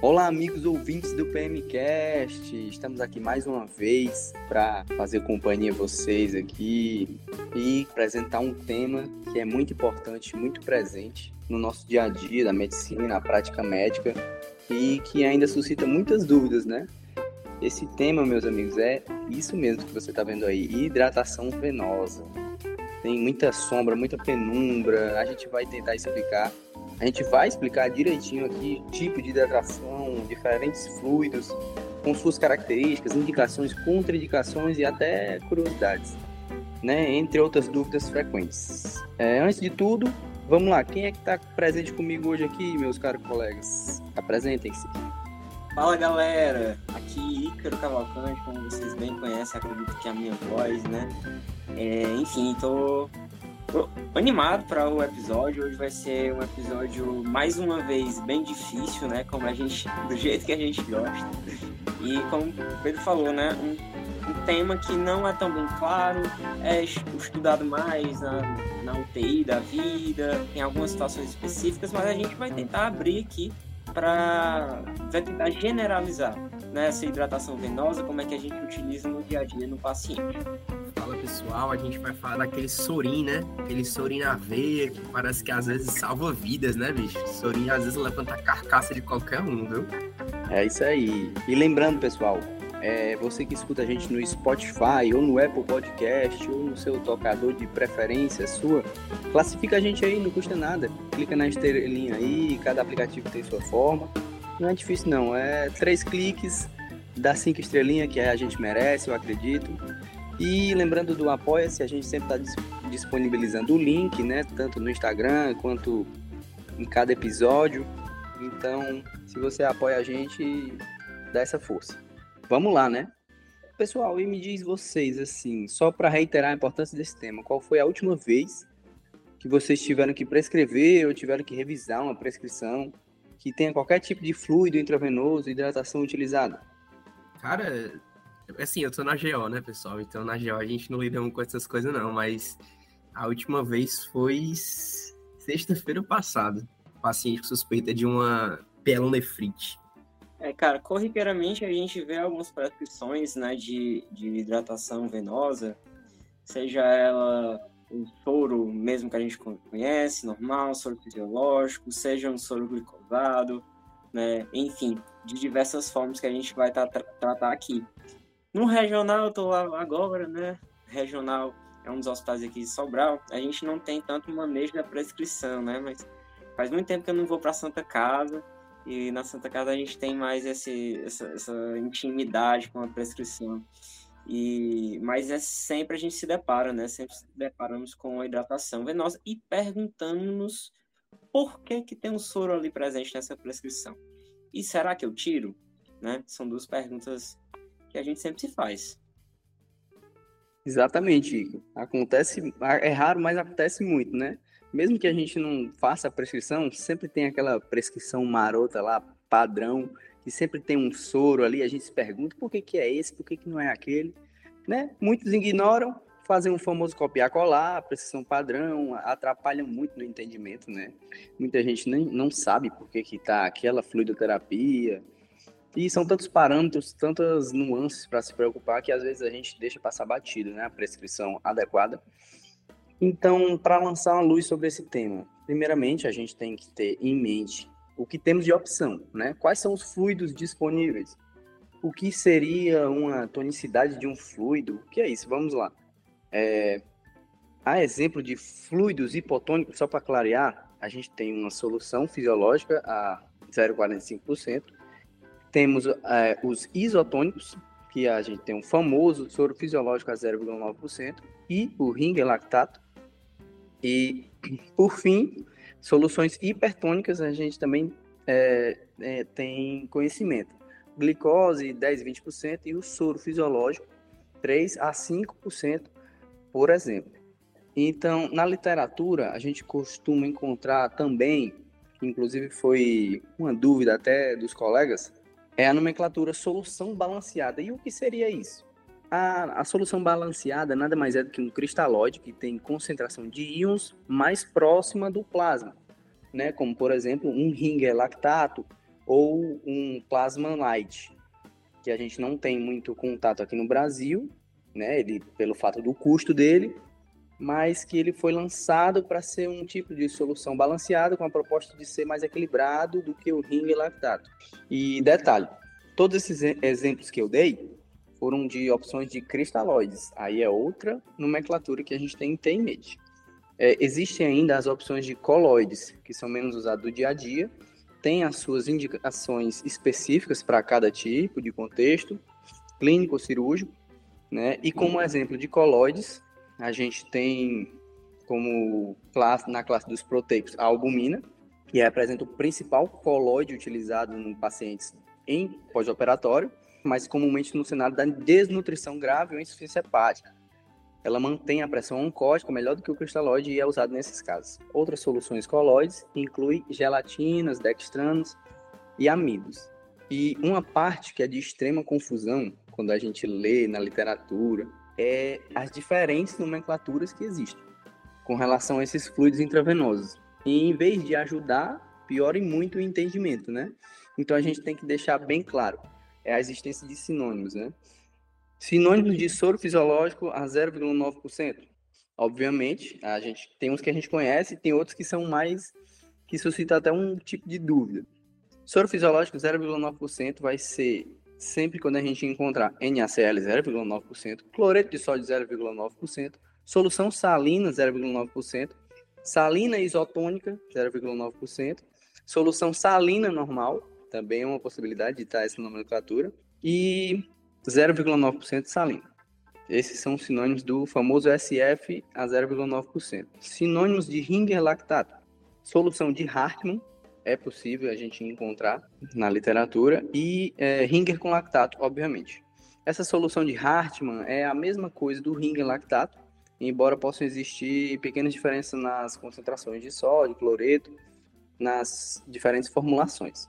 Olá, amigos ouvintes do PMcast. Estamos aqui mais uma vez para fazer companhia a vocês aqui e apresentar um tema que é muito importante, muito presente no nosso dia a dia da medicina, na prática médica e que ainda suscita muitas dúvidas, né? Esse tema, meus amigos, é isso mesmo que você está vendo aí, hidratação venosa. Tem muita sombra, muita penumbra. A gente vai tentar explicar a gente vai explicar direitinho aqui tipo de hidratação, diferentes fluidos, com suas características, indicações, contraindicações e até curiosidades, né? entre outras dúvidas frequentes. É, antes de tudo, vamos lá, quem é que está presente comigo hoje aqui, meus caros colegas? Apresentem-se. Fala galera, aqui Ícaro Cavalcante, como vocês bem conhecem, acredito que é a minha voz, né? É, enfim, tô animado para o episódio. Hoje vai ser um episódio mais uma vez bem difícil, né? Como a gente, do jeito que a gente gosta. E como o Pedro falou, né? Um, um tema que não é tão bem claro, é estudado mais na, na UTI da vida, em algumas situações específicas, mas a gente vai tentar abrir aqui para tentar generalizar né, essa hidratação venosa, como é que a gente utiliza no dia a dia no paciente. Pessoal, a gente vai falar daquele sorim, né? Aquele sorim na veia que parece que às vezes salva vidas, né, bicho? Sorim às vezes levanta a carcaça de qualquer um, viu? É isso aí. E lembrando, pessoal, é, você que escuta a gente no Spotify ou no Apple Podcast ou no seu tocador de preferência sua, classifica a gente aí, não custa nada. Clica na estrelinha aí, cada aplicativo tem sua forma. Não é difícil não, é três cliques, dá cinco estrelinhas que a gente merece, eu acredito. E lembrando do Apoia-se, a gente sempre está disponibilizando o link, né? Tanto no Instagram quanto em cada episódio. Então, se você apoia a gente, dá essa força. Vamos lá, né? Pessoal, e me diz vocês, assim, só para reiterar a importância desse tema, qual foi a última vez que vocês tiveram que prescrever ou tiveram que revisar uma prescrição que tenha qualquer tipo de fluido intravenoso, hidratação utilizada? Cara, Assim, eu tô na GO, né, pessoal? Então na GO a gente não lida com essas coisas, não. Mas a última vez foi sexta-feira passada. Paciente suspeita de uma pielonefrite. É, cara, corriqueiramente a gente vê algumas prescrições, né, de, de hidratação venosa, seja ela um soro mesmo que a gente conhece, normal, soro fisiológico, seja um soro glicosado, né, enfim, de diversas formas que a gente vai tra tratar aqui. No regional, eu tô lá agora, né? Regional é um dos hospitais aqui de Sobral. A gente não tem tanto manejo da prescrição, né? Mas faz muito tempo que eu não vou para Santa Casa. E na Santa Casa a gente tem mais esse, essa, essa intimidade com a prescrição. E, mas é sempre a gente se depara, né? Sempre se deparamos com a hidratação venosa e perguntando-nos por que, que tem um soro ali presente nessa prescrição. E será que eu tiro? Né? São duas perguntas que a gente sempre se faz. Exatamente, Acontece, é raro, mas acontece muito, né? Mesmo que a gente não faça a prescrição, sempre tem aquela prescrição marota lá, padrão, que sempre tem um soro ali, a gente se pergunta por que, que é esse, por que, que não é aquele, né? Muitos ignoram, fazem um famoso copiar-colar, prescrição padrão, atrapalham muito no entendimento, né? Muita gente nem, não sabe por que que tá aquela fluidoterapia, e são tantos parâmetros, tantas nuances para se preocupar que às vezes a gente deixa passar batido, né? A prescrição adequada. Então, para lançar uma luz sobre esse tema, primeiramente a gente tem que ter em mente o que temos de opção, né? Quais são os fluidos disponíveis? O que seria uma tonicidade de um fluido? O que é isso? Vamos lá. É, a exemplo de fluidos hipotônicos, só para clarear, a gente tem uma solução fisiológica a 0,45%, temos é, os isotônicos, que a gente tem um famoso soro fisiológico a 0,9%, e o ring lactato. E, por fim, soluções hipertônicas a gente também é, é, tem conhecimento. Glicose 10, 20% e o soro fisiológico 3 a 5%, por exemplo. Então, na literatura, a gente costuma encontrar também, inclusive foi uma dúvida até dos colegas, é a nomenclatura solução balanceada. E o que seria isso? A, a, solução balanceada nada mais é do que um cristalóide que tem concentração de íons mais próxima do plasma, né? como por exemplo um ring lactato ou um plasma light, que a gente não tem muito contato aqui no Brasil, né? Ele pelo fato do custo dele, mas que ele foi lançado para ser um tipo de solução balanceada com a proposta de ser mais equilibrado do que o ringue lactato. E detalhe, todos esses exemplos que eu dei foram de opções de cristalóides. Aí é outra nomenclatura que a gente tem em TMED. É, existem ainda as opções de coloides, que são menos usados do dia a dia, tem as suas indicações específicas para cada tipo de contexto, clínico ou cirúrgico, né? E como exemplo de coloides, a gente tem como classe, na classe dos proteicos a albumina, que representa o principal coloide utilizado em pacientes em pós-operatório, mas comumente no cenário da desnutrição grave ou insuficiência hepática. Ela mantém a pressão oncótica melhor do que o cristalóide e é usado nesses casos. Outras soluções colóides incluem gelatinas, dextranos e amidos. E uma parte que é de extrema confusão quando a gente lê na literatura é as diferentes nomenclaturas que existem com relação a esses fluidos intravenosos. E em vez de ajudar, piora muito o entendimento, né? Então a gente tem que deixar bem claro é a existência de sinônimos, né? Sinônimos de soro fisiológico a 0,9%. Obviamente, a gente tem uns que a gente conhece, tem outros que são mais que suscitam até um tipo de dúvida. Soro fisiológico 0,9% vai ser sempre quando a gente encontrar NaCl 0,9%, cloreto de sódio 0,9%, solução salina 0,9%, salina isotônica 0,9%, solução salina normal, também é uma possibilidade de estar essa nomenclatura, e 0,9% de salina. Esses são sinônimos do famoso SF a 0,9%. Sinônimos de Ringer lactato. Solução de Hartmann, é possível a gente encontrar na literatura, e é, Ringer com lactato, obviamente. Essa solução de Hartmann é a mesma coisa do Ringer lactato, embora possam existir pequenas diferenças nas concentrações de sódio, cloreto, nas diferentes formulações.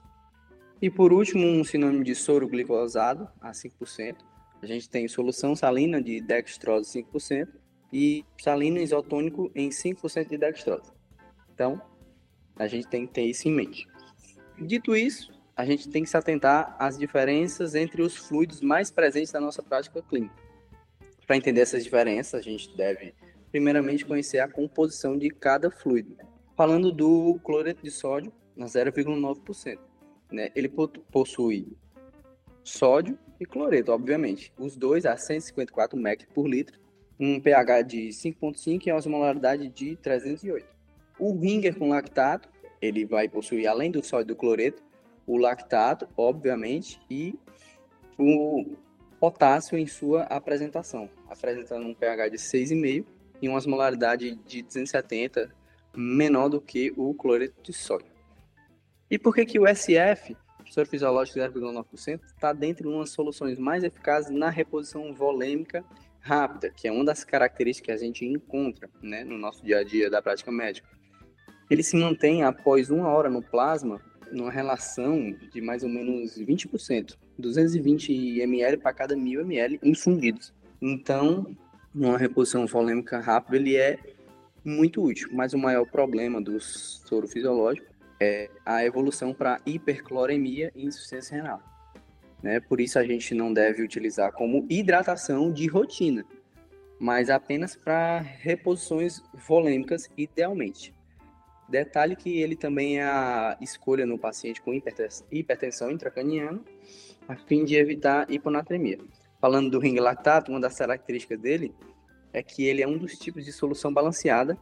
E por último, um sinônimo de soro glicosado a 5%. A gente tem solução salina de dextrose 5% e salino isotônico em 5% de dextrose. Então, a gente tem que ter isso em mente. Dito isso, a gente tem que se atentar às diferenças entre os fluidos mais presentes na nossa prática clínica. Para entender essas diferenças, a gente deve, primeiramente, conhecer a composição de cada fluido. Falando do cloreto de sódio, na 0,9%. Né? Ele possui sódio e cloreto, obviamente. Os dois a 154 mEq por litro, um pH de 5,5 e uma osmolaridade de 308. O ringer com lactato, ele vai possuir, além do sódio e do cloreto, o lactato, obviamente, e o potássio em sua apresentação, apresentando um pH de 6,5 e uma osmolaridade de 270 menor do que o cloreto de sódio. E por que, que o SF, soro fisiológico 0,9%, está dentro de umas soluções mais eficazes na reposição volêmica rápida, que é uma das características que a gente encontra né, no nosso dia a dia da prática médica ele se mantém após uma hora no plasma numa relação de mais ou menos 20%, 220 ml para cada 1000 ml infundidos. Então, numa reposição volêmica rápida, ele é muito útil, mas o maior problema do soro fisiológico é a evolução para hipercloremia e insuficiência renal. Né? Por isso a gente não deve utilizar como hidratação de rotina, mas apenas para reposições volêmicas, idealmente. Detalhe que ele também é a escolha no paciente com hipertensão intracraniana, a fim de evitar hiponatremia. Falando do ring lactato, uma das características dele é que ele é um dos tipos de solução balanceada,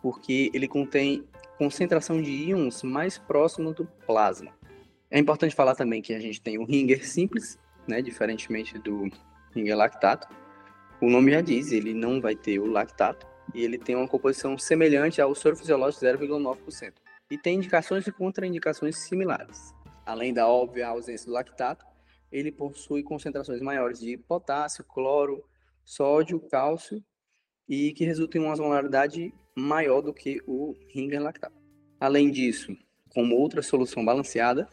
porque ele contém concentração de íons mais próximo do plasma. É importante falar também que a gente tem o ringer simples, né, diferentemente do ringer lactato. O nome já diz, ele não vai ter o lactato, e ele tem uma composição semelhante ao soro fisiológico 0,9%. E tem indicações e contraindicações similares. Além da óbvia ausência do lactato, ele possui concentrações maiores de potássio, cloro, sódio, cálcio e que resultam em uma osmolaridade maior do que o ringer lactato. Além disso, como outra solução balanceada,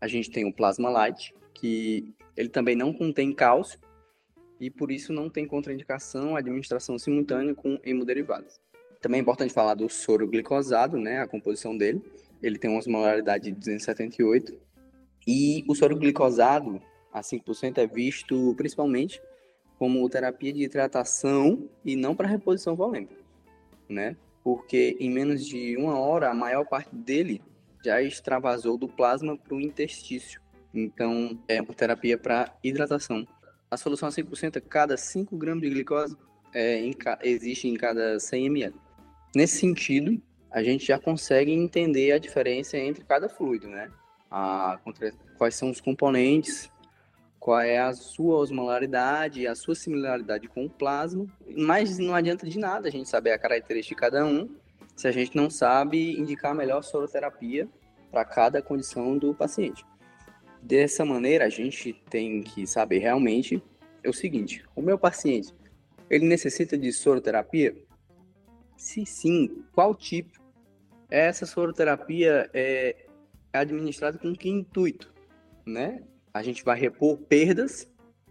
a gente tem o plasma light, que ele também não contém cálcio e por isso não tem contraindicação a administração simultânea com hemoderivados. Também é importante falar do soro glicosado, né, a composição dele. Ele tem uma osmolaridade de 278 E o soro glicosado a 5% é visto principalmente como terapia de hidratação e não para reposição volêmica, né? Porque em menos de uma hora, a maior parte dele já extravasou do plasma para o intestício. Então, é uma terapia para hidratação. A solução a 5% cada 5 gramas de glicose é, em, existe em cada 100 ml. Nesse sentido, a gente já consegue entender a diferença entre cada fluido, né? A, quais são os componentes, qual é a sua osmolaridade, a sua similaridade com o plasma, mas não adianta de nada a gente saber a característica de cada um se a gente não sabe indicar a melhor soroterapia para cada condição do paciente. Dessa maneira, a gente tem que saber realmente é o seguinte: o meu paciente ele necessita de soroterapia? Se sim, qual tipo? Essa soroterapia é administrada com que intuito, né? A gente vai repor perdas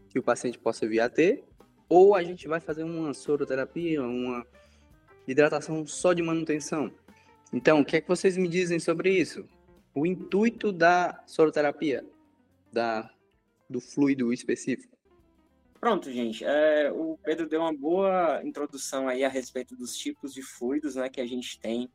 que o paciente possa vir a ter, ou a gente vai fazer uma soroterapia, uma hidratação só de manutenção. Então, o que é que vocês me dizem sobre isso? O intuito da soroterapia, da, do fluido específico. Pronto, gente. É, o Pedro deu uma boa introdução aí a respeito dos tipos de fluidos né, que a gente tem.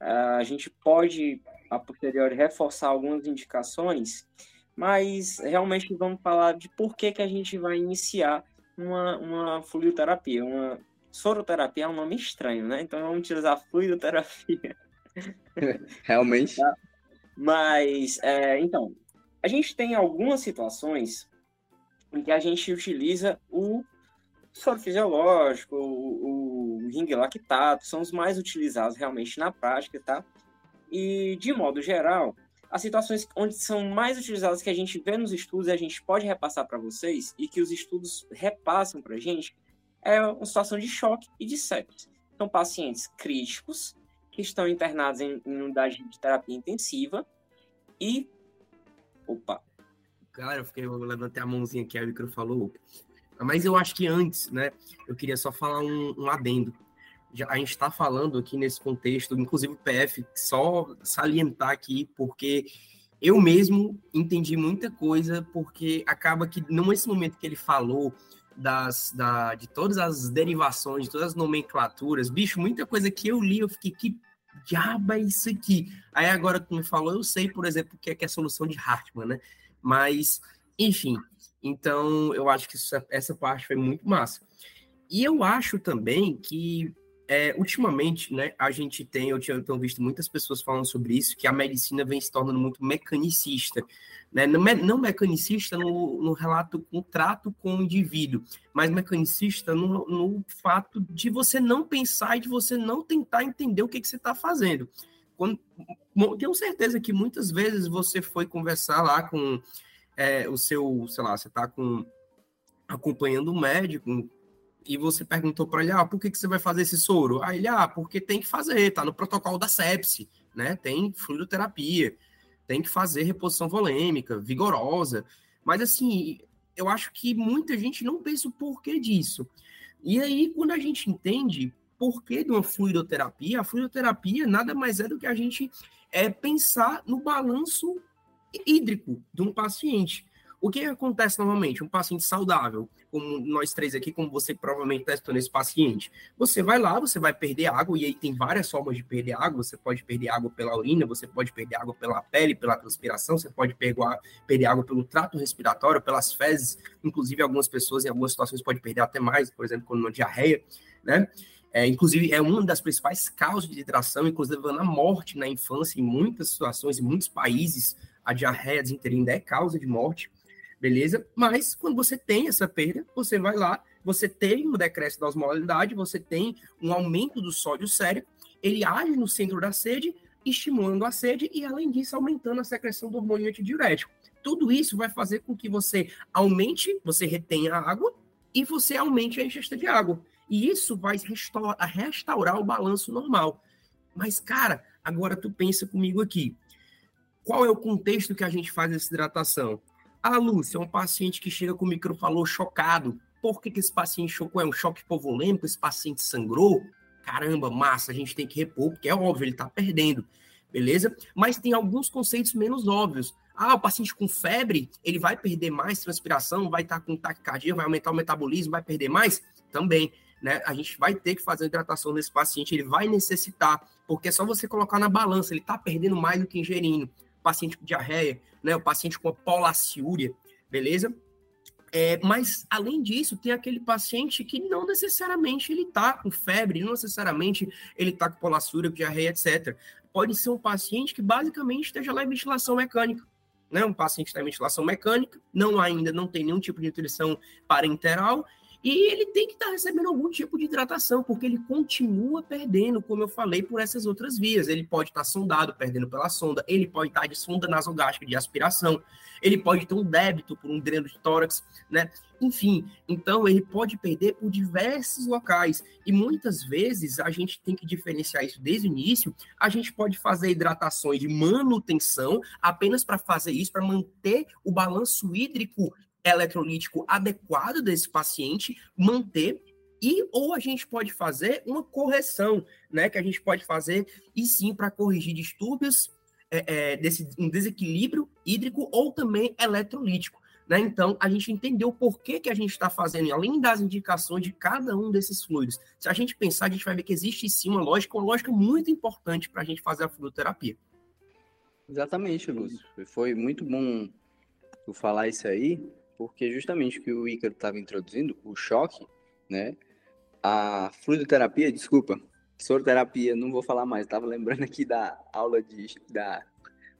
Uh, a gente pode, a posteriori, reforçar algumas indicações, mas realmente vamos falar de por que, que a gente vai iniciar uma, uma fluidoterapia. Uma soroterapia é um nome estranho, né? Então vamos utilizar fluidoterapia. realmente. Tá? Mas, é, então, a gente tem algumas situações em que a gente utiliza o soro fisiológico, o, o ring lactato, são os mais utilizados realmente na prática, tá? E, de modo geral, as situações onde são mais utilizadas que a gente vê nos estudos e a gente pode repassar para vocês e que os estudos repassam para a gente é uma situação de choque e de sepsis. São pacientes críticos que estão internados em, em unidade de terapia intensiva e opa, Galera, eu, fiquei, eu levantei a mãozinha que a Micro falou. Mas eu acho que antes, né, eu queria só falar um, um adendo. Já, a gente está falando aqui nesse contexto, inclusive o PF, só salientar aqui, porque eu mesmo entendi muita coisa, porque acaba que, nesse momento que ele falou das, da, de todas as derivações, de todas as nomenclaturas, bicho, muita coisa que eu li, eu fiquei, que diabo é isso aqui? Aí agora que me falou, eu sei, por exemplo, o que é, que é a solução de Hartmann, né? Mas, enfim, então eu acho que isso, essa parte foi muito massa. E eu acho também que é, ultimamente, né, a gente tem, eu tenho visto muitas pessoas falando sobre isso, que a medicina vem se tornando muito mecanicista, né? não, não mecanicista no, no relato, no trato com o indivíduo, mas mecanicista no, no fato de você não pensar e de você não tentar entender o que, que você está fazendo. Quando, tenho certeza que muitas vezes você foi conversar lá com é, o seu, sei lá, você está com, acompanhando um médico e você perguntou para ele, ah, por que, que você vai fazer esse soro? Aí ele, ah, porque tem que fazer, tá no protocolo da sepse, né? Tem fluidoterapia, tem que fazer reposição volêmica, vigorosa. Mas assim, eu acho que muita gente não pensa o porquê disso. E aí, quando a gente entende porquê de uma fluidoterapia, a fluidoterapia nada mais é do que a gente é, pensar no balanço hídrico de um paciente. O que acontece normalmente? Um paciente saudável, como nós três aqui, como você provavelmente testou nesse paciente, você vai lá, você vai perder água, e aí tem várias formas de perder água. Você pode perder água pela urina, você pode perder água pela pele, pela transpiração, você pode perder, água pelo trato respiratório, pelas fezes. Inclusive, algumas pessoas, em algumas situações, podem perder até mais, por exemplo, quando uma diarreia, né? É, inclusive, é uma das principais causas de hidratação, inclusive à morte na infância, em muitas situações, em muitos países, a diarreia desinterina é causa de morte, beleza? Mas, quando você tem essa perda, você vai lá, você tem um decréscimo da osmolaridade, você tem um aumento do sódio sérico, ele age no centro da sede, estimulando a sede e, além disso, aumentando a secreção do hormônio antidiurético. Tudo isso vai fazer com que você aumente, você retenha a água e você aumente a ingesta de água. E isso vai restaurar, restaurar o balanço normal. Mas, cara, agora tu pensa comigo aqui. Qual é o contexto que a gente faz essa hidratação? A Lúcia é um paciente que chega com falou chocado. Por que, que esse paciente chocou? É um choque hipovolêmico? Esse paciente sangrou? Caramba, massa, a gente tem que repor, porque é óbvio, ele está perdendo. Beleza? Mas tem alguns conceitos menos óbvios. Ah, o paciente com febre, ele vai perder mais transpiração, vai estar com taquicardia, vai aumentar o metabolismo, vai perder mais? Também. Né, a gente vai ter que fazer a hidratação desse paciente, ele vai necessitar, porque é só você colocar na balança, ele está perdendo mais do que ingerindo. Paciente com diarreia, né, o paciente com polaciúria, beleza? É, mas, além disso, tem aquele paciente que não necessariamente ele está com febre, não necessariamente ele está com polassúria, com diarreia, etc. Pode ser um paciente que basicamente esteja lá em ventilação mecânica. Né? Um paciente está em ventilação mecânica, não ainda não tem nenhum tipo de nutrição parenteral e ele tem que estar tá recebendo algum tipo de hidratação, porque ele continua perdendo, como eu falei, por essas outras vias. Ele pode estar tá sondado, perdendo pela sonda, ele pode estar tá de sonda nasogástrica de aspiração, ele pode ter um débito por um dreno de tórax, né? Enfim, então ele pode perder por diversos locais. E muitas vezes a gente tem que diferenciar isso desde o início. A gente pode fazer hidratações de manutenção apenas para fazer isso, para manter o balanço hídrico eletrolítico adequado desse paciente, manter e ou a gente pode fazer uma correção, né? Que a gente pode fazer e sim para corrigir distúrbios é, é, desse um desequilíbrio hídrico ou também eletrolítico. Né? Então, a gente entendeu por que, que a gente está fazendo, além das indicações de cada um desses fluidos. Se a gente pensar, a gente vai ver que existe sim uma lógica, uma lógica muito importante para a gente fazer a fluidoterapia. Exatamente, Lúcio. Foi muito bom tu falar isso aí, porque justamente o que o Ícaro estava introduzindo, o choque, né? A fluidoterapia, desculpa, soroterapia, não vou falar mais, estava lembrando aqui da aula de, da,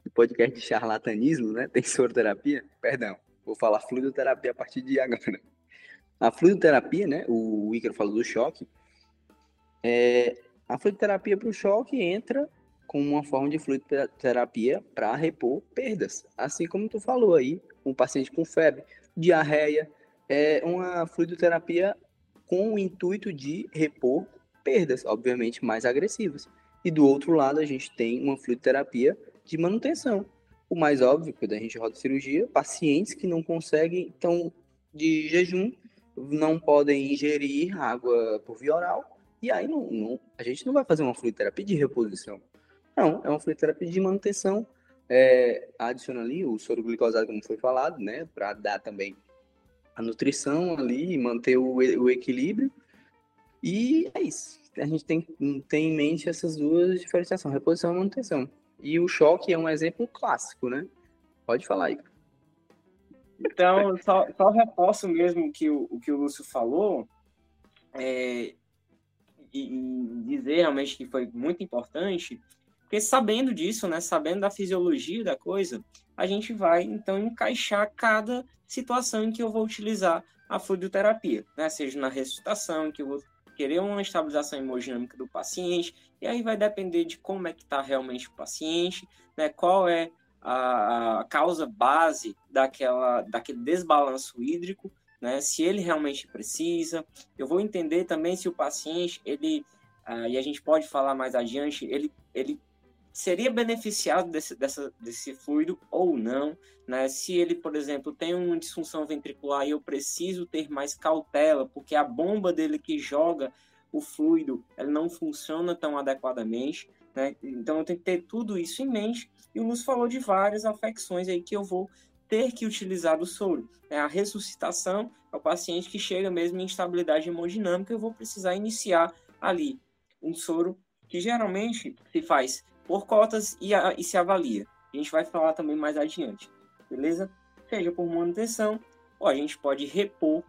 do podcast de charlatanismo, né? Tem soroterapia, perdão, vou falar fluidoterapia a partir de agora. A fluidoterapia, né? O Ícaro falou do choque. É, a fluidoterapia para o choque entra como uma forma de fluidoterapia para repor perdas, assim como tu falou aí, um paciente com febre diarreia, é uma fluidoterapia com o intuito de repor perdas, obviamente mais agressivas. E do outro lado, a gente tem uma fluidoterapia de manutenção. O mais óbvio, quando a gente roda cirurgia, pacientes que não conseguem, estão de jejum, não podem ingerir água por via oral, e aí não, não, a gente não vai fazer uma fluidoterapia de reposição. Não, é uma fluidoterapia de manutenção é, adiciona ali o soro glicosado, como foi falado, né? Para dar também a nutrição ali manter o, o equilíbrio. E é isso. A gente tem, tem em mente essas duas diferenciações, reposição e manutenção. E o choque é um exemplo clássico, né? Pode falar aí. Então, só, só mesmo que o, o que o Lúcio falou, é, e, e dizer realmente que foi muito importante, porque sabendo disso, né, sabendo da fisiologia da coisa, a gente vai então encaixar cada situação em que eu vou utilizar a fluidoterapia, né? Seja na ressuscitação, que eu vou querer uma estabilização hemodinâmica do paciente, e aí vai depender de como é que está realmente o paciente, né? Qual é a, causa base daquela, daquele desbalanço hídrico, né? Se ele realmente precisa. Eu vou entender também se o paciente, ele, ah, e a gente pode falar mais adiante, ele, ele seria beneficiado desse, dessa, desse fluido ou não, né? Se ele, por exemplo, tem uma disfunção ventricular e eu preciso ter mais cautela, porque a bomba dele que joga o fluido, ela não funciona tão adequadamente, né? Então eu tenho que ter tudo isso em mente. E o Lúcio falou de várias afecções aí que eu vou ter que utilizar do soro. É a ressuscitação é o paciente que chega mesmo em instabilidade hemodinâmica, eu vou precisar iniciar ali um soro que geralmente se faz por cotas e, a, e se avalia. A gente vai falar também mais adiante, beleza? Seja por manutenção, ou a gente pode repor.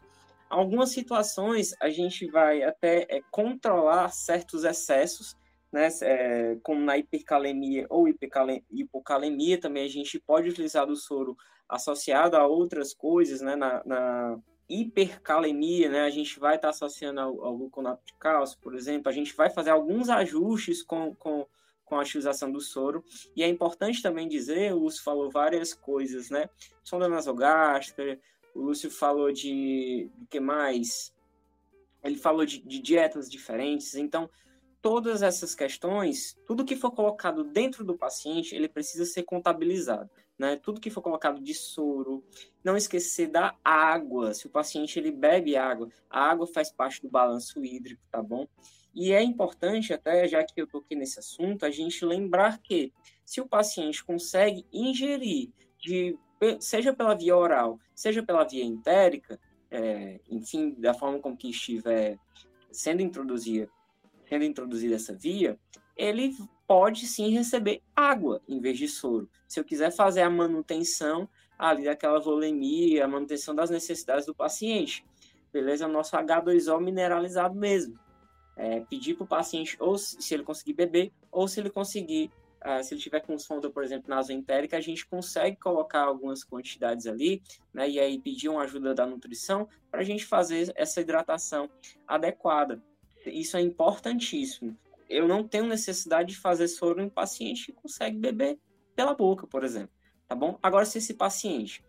Algumas situações a gente vai até é, controlar certos excessos, né? É, como na hipercalemia ou hipocalemia, também a gente pode utilizar do soro associado a outras coisas, né? Na, na hipercalemia, né? A gente vai estar associando ao, ao gluconato de cálcio, por exemplo, a gente vai fazer alguns ajustes com, com com a utilização do soro. E é importante também dizer, o Lúcio falou várias coisas, né? Sonda nasogástrica, o Lúcio falou de o que mais? Ele falou de, de dietas diferentes. Então, todas essas questões, tudo que for colocado dentro do paciente, ele precisa ser contabilizado. Né? Tudo que for colocado de soro, não esquecer da água. Se o paciente ele bebe água, a água faz parte do balanço hídrico, tá bom? E é importante, até já que eu toquei nesse assunto, a gente lembrar que se o paciente consegue ingerir de seja pela via oral, seja pela via entérica, é, enfim, da forma como que estiver sendo introduzida, sendo introduzida essa via, ele pode sim receber água em vez de soro. Se eu quiser fazer a manutenção ali daquela volemia, a manutenção das necessidades do paciente, beleza? Nosso H2O mineralizado mesmo. É, pedir para o paciente ou se ele conseguir beber ou se ele conseguir Uh, se ele tiver com sonda, por exemplo, nasoentérica, a gente consegue colocar algumas quantidades ali, né, e aí pedir uma ajuda da nutrição para a gente fazer essa hidratação adequada. Isso é importantíssimo. Eu não tenho necessidade de fazer soro em paciente que consegue beber pela boca, por exemplo, tá bom? Agora, se esse paciente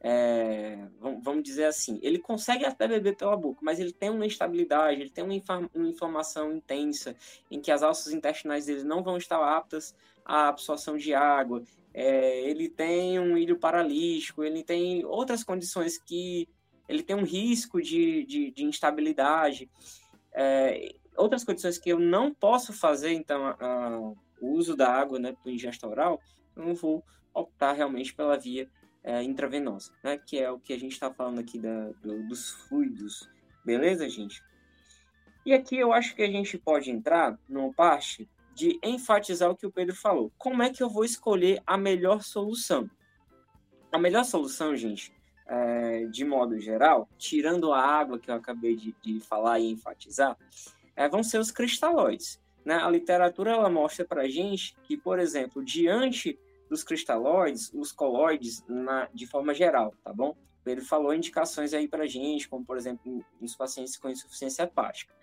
é, vamos dizer assim, ele consegue até beber pela boca, mas ele tem uma instabilidade, ele tem uma, uma inflamação intensa, em que as alças intestinais dele não vão estar aptas à absorção de água, é, ele tem um ilho paralítico, ele tem outras condições que ele tem um risco de, de, de instabilidade, é, outras condições que eu não posso fazer, então, o uso da água né, para ingesta oral, eu não vou optar realmente pela via é, intravenosa, né? Que é o que a gente está falando aqui da, do, dos fluidos, beleza, gente? E aqui eu acho que a gente pode entrar numa parte de enfatizar o que o Pedro falou. Como é que eu vou escolher a melhor solução? A melhor solução, gente, é, de modo geral, tirando a água que eu acabei de, de falar e enfatizar, é, vão ser os cristalóides. Né? A literatura ela mostra para gente que, por exemplo, diante dos cristalóides, os coloides, na, de forma geral, tá bom? Ele falou indicações aí para gente, como por exemplo, nos pacientes com insuficiência hepática,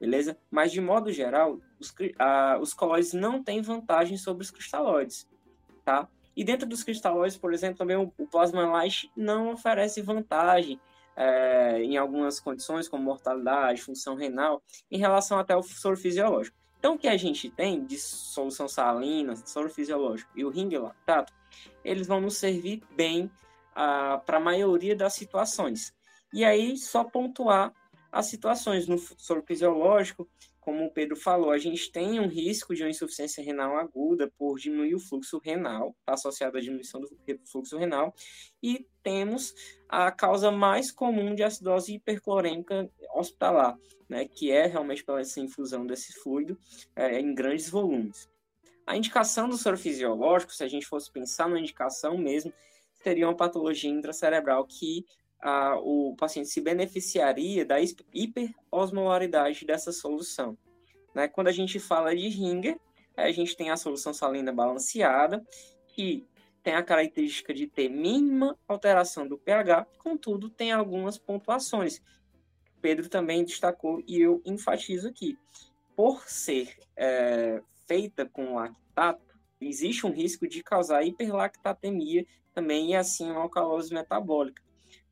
beleza? Mas de modo geral, os, a, os coloides não têm vantagem sobre os cristalóides, tá? E dentro dos cristalóides, por exemplo, também o, o plasma light não oferece vantagem é, em algumas condições, como mortalidade, função renal, em relação até ao soro fisiológico. Então, o que a gente tem de solução salina, soro fisiológico e o ringue lactato, eles vão nos servir bem ah, para a maioria das situações. E aí, só pontuar as situações no soro fisiológico, como o Pedro falou, a gente tem um risco de uma insuficiência renal aguda por diminuir o fluxo renal, tá associado à diminuição do fluxo renal, e temos a causa mais comum de acidose hiperclorêmica hospitalar, né, que é realmente pela essa infusão desse fluido é, em grandes volumes. A indicação do soro fisiológico, se a gente fosse pensar na indicação mesmo, seria uma patologia intracerebral que a, o paciente se beneficiaria da hiperosmolaridade dessa solução. Né? Quando a gente fala de Ringer, a gente tem a solução salina balanceada, que tem a característica de ter mínima alteração do pH, contudo, tem algumas pontuações. Pedro também destacou e eu enfatizo aqui. Por ser é, feita com lactato, existe um risco de causar hiperlactatemia também e assim uma alcalose metabólica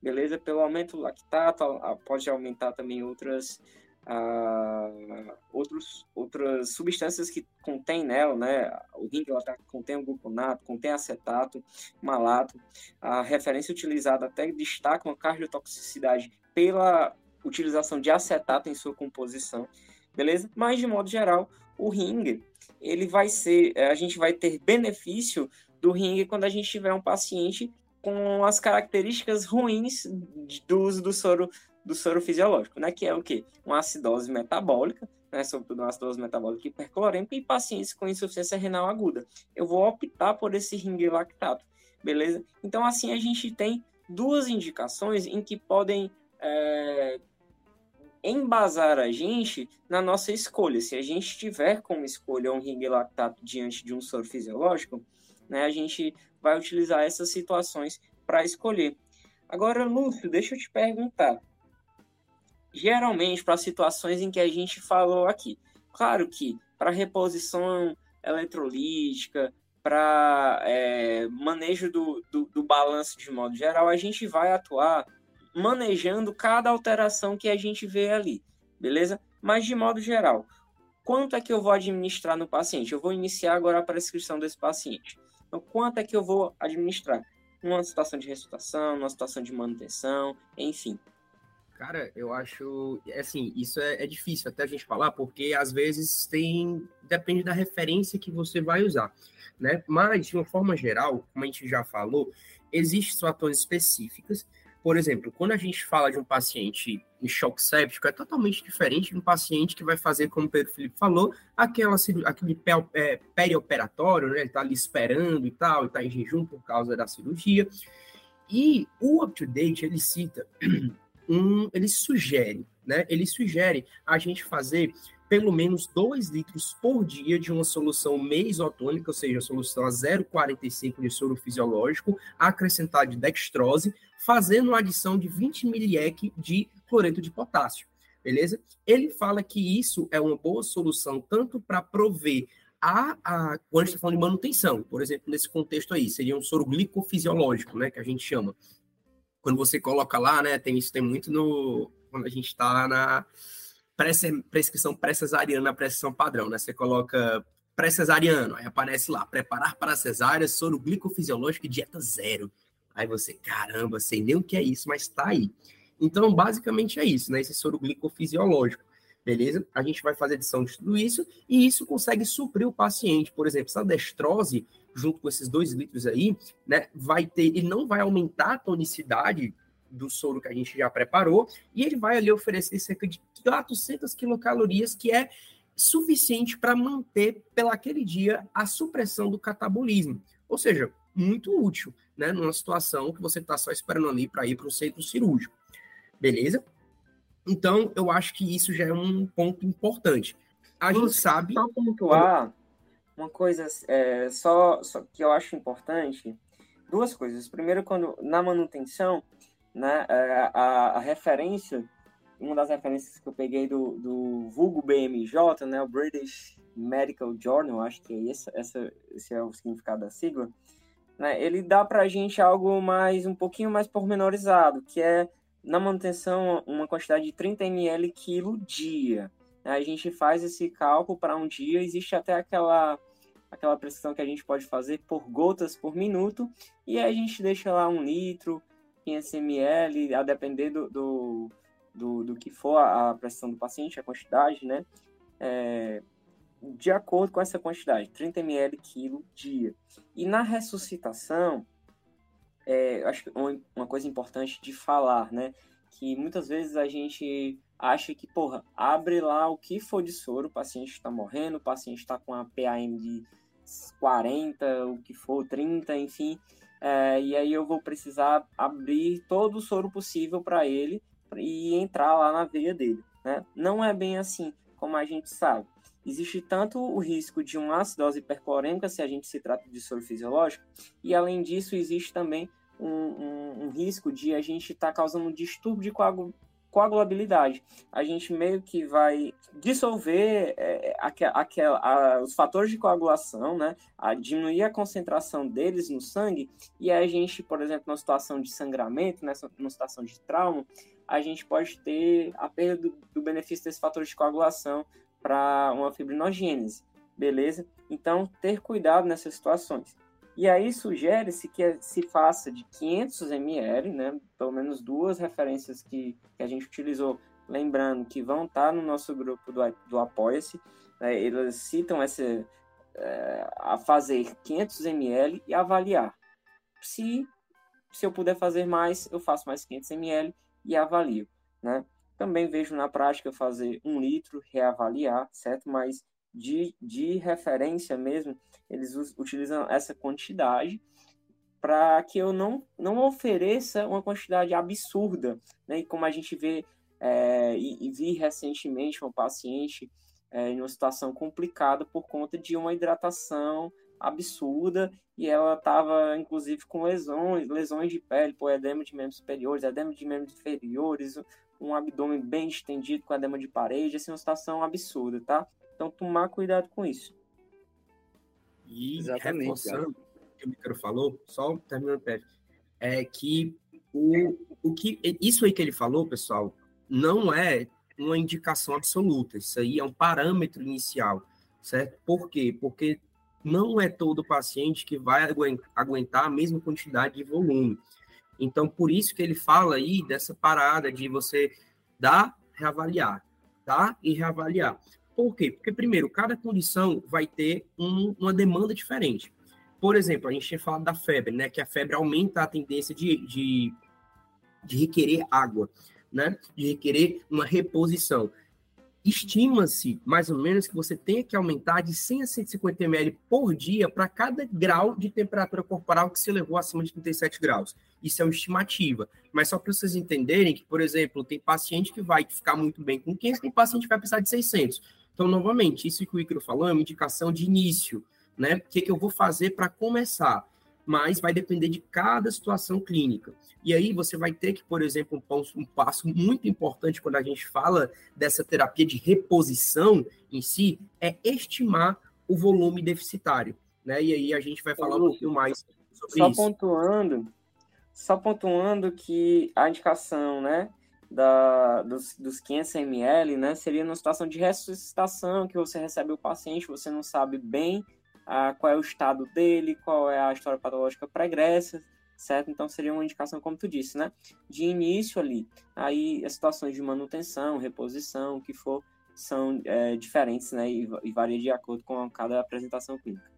beleza? Pelo aumento do lactato, pode aumentar também outras, uh, outros, outras substâncias que contém nela, né? O ring contém o gluconato, contém acetato, malato. A referência utilizada até destaca uma cardiotoxicidade pela utilização de acetato em sua composição, beleza? Mas, de modo geral, o ring, ele vai ser, a gente vai ter benefício do ring quando a gente tiver um paciente com as características ruins do uso do soro do soro fisiológico, né? Que é o quê? Uma acidose metabólica, né? Sobretudo uma acidose metabólica hiperclorêmica e pacientes com insuficiência renal aguda. Eu vou optar por esse ringue lactato, beleza? Então, assim, a gente tem duas indicações em que podem é, embasar a gente na nossa escolha. Se a gente tiver como escolha um ringue lactato diante de um soro fisiológico, né? A gente vai utilizar essas situações para escolher. Agora, Lúcio, deixa eu te perguntar. Geralmente, para situações em que a gente falou aqui, claro que para reposição eletrolítica, para é, manejo do, do, do balanço de modo geral, a gente vai atuar manejando cada alteração que a gente vê ali, beleza? Mas de modo geral, quanto é que eu vou administrar no paciente? Eu vou iniciar agora a prescrição desse paciente. Então, quanto é que eu vou administrar? Numa situação de ressuscitação, numa situação de manutenção, enfim. Cara, eu acho, assim, isso é, é, difícil até a gente falar, porque às vezes tem, depende da referência que você vai usar, né? Mas, de uma forma geral, como a gente já falou, existem situações específicas. Por exemplo, quando a gente fala de um paciente em choque séptico, é totalmente diferente de um paciente que vai fazer, como o Pedro Felipe falou, aquela, aquele é, perioperatório, né? Ele está ali esperando e tal, está em jejum por causa da cirurgia. E o UpToDate, ele cita um, ele sugere, né? Ele sugere a gente fazer pelo menos 2 litros por dia de uma solução meio-isotônica, ou seja, solução a 0,45 de soro fisiológico, acrescentar de dextrose, fazendo uma adição de 20 ml de cloreto de potássio, beleza? Ele fala que isso é uma boa solução tanto para prover a, a, quando a gente está falando de manutenção, por exemplo, nesse contexto aí, seria um soro glicofisiológico, né, que a gente chama, quando você coloca lá, né, tem isso tem muito no quando a gente está na prescrição pré-cesariana, prescrição padrão, né? Você coloca pré-cesariano, aí aparece lá, preparar para cesárea, soro glicofisiológico e dieta zero. Aí você, caramba, sei nem o que é isso, mas tá aí. Então, basicamente é isso, né? Esse soro glicofisiológico, beleza? A gente vai fazer adição de tudo isso e isso consegue suprir o paciente. Por exemplo, essa destrose junto com esses dois litros aí, né, vai ter, ele não vai aumentar a tonicidade do soro que a gente já preparou, e ele vai ali oferecer cerca de 400 quilocalorias, que é suficiente para manter, pelaquele dia, a supressão do catabolismo. Ou seja, muito útil, né, numa situação que você está só esperando ali para ir para o centro cirúrgico. Beleza? Então, eu acho que isso já é um ponto importante. A gente sabe. Só pontuar, uma coisa é, só, só que eu acho importante, duas coisas. Primeiro, quando na manutenção, né, é, a, a referência, uma das referências que eu peguei do, do vulgo BMJ, né, o British Medical Journal, acho que é esse, essa, esse é o significado da sigla, né, ele dá para a gente algo mais, um pouquinho mais pormenorizado, que é, na manutenção, uma quantidade de 30 ml quilo dia. A gente faz esse cálculo para um dia, existe até aquela aquela pressão que a gente pode fazer por gotas por minuto, e a gente deixa lá um litro, 500 ml, a depender do, do, do, do que for a pressão do paciente, a quantidade, né? É, de acordo com essa quantidade, 30 ml quilo dia. E na ressuscitação, é, acho que uma coisa importante de falar, né? Que muitas vezes a gente acha que, porra, abre lá o que for de soro, o paciente está morrendo, o paciente está com a PAM de 40, o que for, 30, enfim. É, e aí eu vou precisar abrir todo o soro possível para ele e entrar lá na veia dele. Né? Não é bem assim, como a gente sabe. Existe tanto o risco de uma acidose hiperclorêmica, se a gente se trata de soro fisiológico, e além disso, existe também um, um, um risco de a gente estar tá causando um distúrbio de coagulação coagulabilidade. A gente meio que vai dissolver é, a, os fatores de coagulação, né? A diminuir a concentração deles no sangue, e a gente, por exemplo, numa situação de sangramento, nessa, numa situação de trauma, a gente pode ter a perda do, do benefício desses fatores de coagulação para uma fibrinogênese, beleza? Então, ter cuidado nessas situações. E aí sugere-se que se faça de 500 ml, né, pelo menos duas referências que, que a gente utilizou, lembrando que vão estar no nosso grupo do, do Apoia-se, né, eles citam essa, é, a fazer 500 ml e avaliar. Se, se eu puder fazer mais, eu faço mais 500 ml e avalio. Né? Também vejo na prática fazer um litro, reavaliar, certo? Mas de, de referência mesmo, eles utilizam essa quantidade para que eu não, não ofereça uma quantidade absurda. Né? E como a gente vê é, e, e, vi recentemente uma paciente é, em uma situação complicada por conta de uma hidratação absurda e ela estava inclusive com lesões, lesões de pele, por edema de membros superiores, edema de membros inferiores, um abdômen bem estendido com edema de parede, assim, uma situação absurda, tá? Então, tomar cuidado com isso. E Exatamente, reforçando o que o Micro falou, só terminando, Pedro, é que o, o que isso aí que ele falou, pessoal, não é uma indicação absoluta. Isso aí é um parâmetro inicial, certo? Por quê? Porque não é todo paciente que vai aguentar a mesma quantidade de volume. Então, por isso que ele fala aí dessa parada de você dar, reavaliar, dar e reavaliar. Por quê? Porque, primeiro, cada condição vai ter um, uma demanda diferente. Por exemplo, a gente tinha falado da febre, né? Que a febre aumenta a tendência de, de, de requerer água, né? De requerer uma reposição. Estima-se, mais ou menos, que você tenha que aumentar de 100 a 150 ml por dia para cada grau de temperatura corporal que se elevou acima de 37 graus. Isso é uma estimativa. Mas só para vocês entenderem que, por exemplo, tem paciente que vai ficar muito bem com 500, tem paciente que vai precisar de 600. Então, novamente, isso que o Icaro falou é uma indicação de início, né? O que, que eu vou fazer para começar? Mas vai depender de cada situação clínica. E aí você vai ter que, por exemplo, um, um passo muito importante quando a gente fala dessa terapia de reposição em si, é estimar o volume deficitário, né? E aí a gente vai falar um pouquinho mais sobre só isso. Pontuando, só pontuando que a indicação, né, da, dos, dos 500 ml, né, seria numa situação de ressuscitação, que você recebe o paciente, você não sabe bem ah, qual é o estado dele, qual é a história patológica pregressa, certo? Então seria uma indicação, como tu disse, né? De início ali. Aí as situações de manutenção, reposição, o que for, são é, diferentes, né? E, e, varia de acordo com cada apresentação clínica.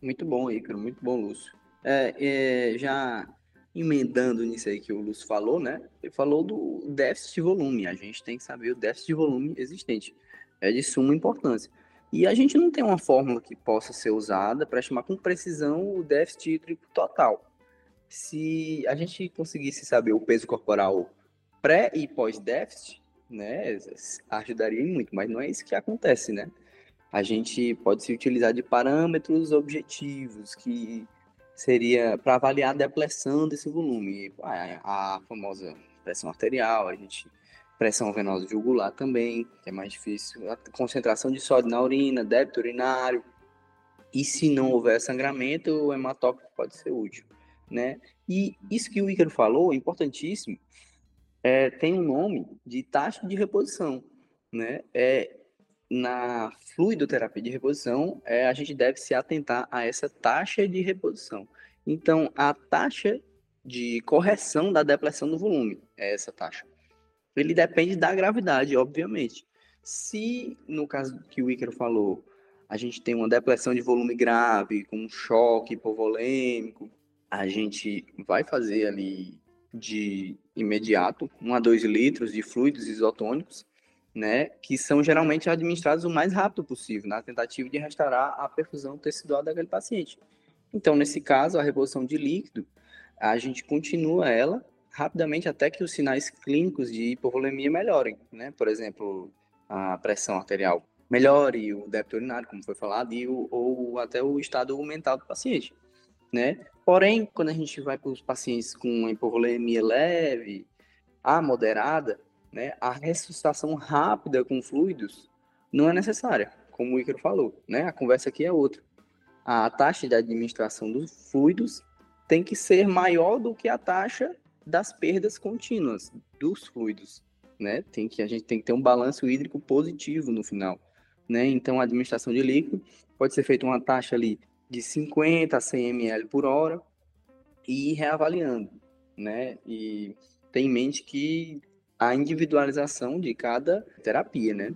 Muito bom, Ícaro, muito bom, Lúcio. É, é, já emendando nisso aí que o Lúcio falou, né? Ele falou do déficit de volume. A gente tem que saber o déficit de volume existente. É de suma importância. E a gente não tem uma fórmula que possa ser usada para estimar com precisão o déficit hídrico total. Se a gente conseguisse saber o peso corporal pré e pós-déficit, né, ajudaria muito, mas não é isso que acontece, né? A gente pode se utilizar de parâmetros objetivos que seria para avaliar a depressão desse volume. A, a famosa pressão arterial, a gente pressão venosa jugular também, que é mais difícil, a concentração de sódio na urina, débito urinário. E se não houver sangramento, o hematócrito pode ser útil, né? E isso que o Ícaro falou é importantíssimo. É, tem um nome de taxa de reposição, né? É, na fluidoterapia de reposição, é, a gente deve se atentar a essa taxa de reposição. Então, a taxa de correção da depressão do volume é essa taxa. Ele depende da gravidade, obviamente. Se, no caso que o Ícaro falou, a gente tem uma depressão de volume grave, com um choque hipovolêmico, a gente vai fazer ali de imediato 1 a 2 litros de fluidos isotônicos né, que são geralmente administrados o mais rápido possível, na tentativa de restaurar a perfusão tecidual daquele paciente. Então, nesse caso, a reposição de líquido, a gente continua ela rapidamente até que os sinais clínicos de hipovolemia melhorem, né? Por exemplo, a pressão arterial melhore, o débito urinário, como foi falado, e o, ou até o estado mental do paciente, né? Porém, quando a gente vai para os pacientes com hipovolemia leve a moderada, né, a ressuscitação rápida com fluidos não é necessária, como o Icaro falou, né? A conversa aqui é outra. A taxa de administração dos fluidos tem que ser maior do que a taxa das perdas contínuas dos fluidos, né? Tem que a gente tem que ter um balanço hídrico positivo no final, né? Então a administração de líquido pode ser feita uma taxa ali de 50 a 100 ml por hora e ir reavaliando, né? E tem em mente que a individualização de cada terapia, né?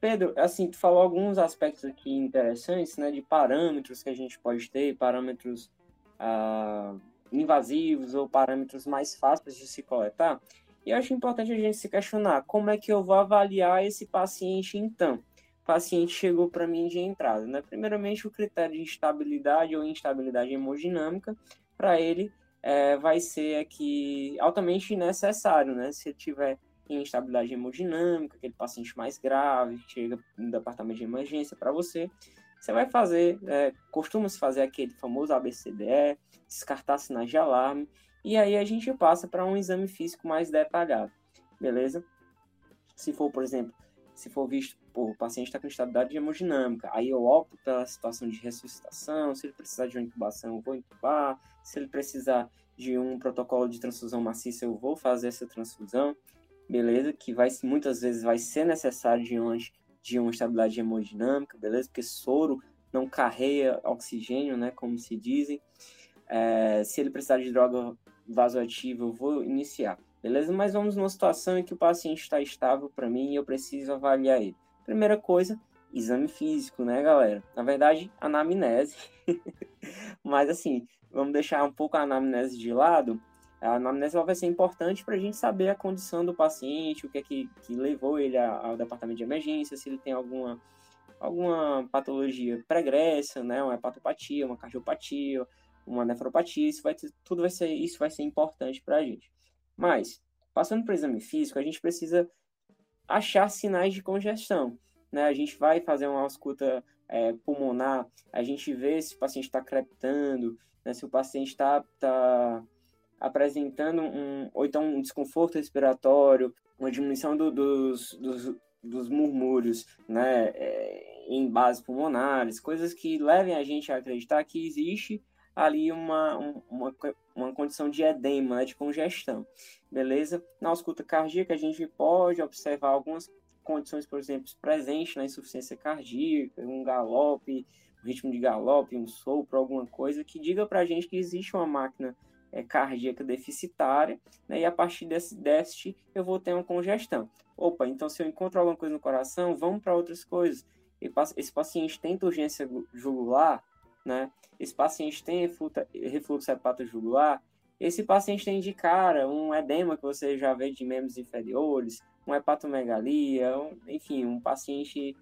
Pedro, assim, tu falou alguns aspectos aqui interessantes, né, de parâmetros que a gente pode ter, parâmetros ah, invasivos ou parâmetros mais fáceis de se coletar. E eu acho importante a gente se questionar como é que eu vou avaliar esse paciente então. O paciente chegou para mim de entrada, né? Primeiramente, o critério de estabilidade ou instabilidade hemodinâmica, para ele é, vai ser aqui altamente necessário, né? Se tiver instabilidade hemodinâmica, aquele paciente mais grave, chega no departamento de emergência para você, você vai fazer, é, costuma-se fazer aquele famoso ABCDE, descartar sinais de alarme, e aí a gente passa para um exame físico mais detalhado, beleza? Se for, por exemplo, se for visto, pô, o paciente está com estabilidade hemodinâmica, aí eu opto pela situação de ressuscitação, se ele precisar de uma intubação, eu vou intubar, se ele precisar de um protocolo de transfusão maciça, eu vou fazer essa transfusão, beleza? Que vai, muitas vezes vai ser necessário diante de uma estabilidade hemodinâmica, beleza? Porque soro não carrega oxigênio, né, como se dizem. É, se ele precisar de droga vasoativa, eu vou iniciar. beleza? Mas vamos numa situação em que o paciente está estável para mim e eu preciso avaliar ele. Primeira coisa, exame físico, né, galera? Na verdade, anamnese. Mas assim, vamos deixar um pouco a anamnese de lado. A anamnese vai ser importante para a gente saber a condição do paciente, o que é que, que levou ele ao departamento de emergência, se ele tem alguma, alguma patologia pregressa, né, uma hepatopatia, uma cardiopatia, uma nefropatia, isso vai ter, tudo vai ser, isso vai ser importante para a gente. Mas, passando para o exame físico, a gente precisa achar sinais de congestão. Né? A gente vai fazer uma ausculta é, pulmonar, a gente vê se o paciente está crepitando, né? se o paciente está tá apresentando um, ou então um desconforto respiratório, uma diminuição do, dos, dos, dos murmúrios, né? É, em bases pulmonares, coisas que levem a gente a acreditar que existe ali uma, uma, uma condição de edema, né, de congestão, beleza? Na ausculta cardíaca, a gente pode observar algumas condições, por exemplo, presentes na insuficiência cardíaca, um galope, um ritmo de galope, um sopro, alguma coisa que diga para a gente que existe uma máquina é, cardíaca deficitária, né, e a partir desse déficit eu vou ter uma congestão. Opa, então se eu encontro alguma coisa no coração, vamos para outras coisas. Esse paciente tem urgência jugular, né? Esse paciente tem refluxo hepatojugular, esse paciente tem de cara um edema que você já vê de membros inferiores, uma hepatomegalia, um, enfim, um paciente,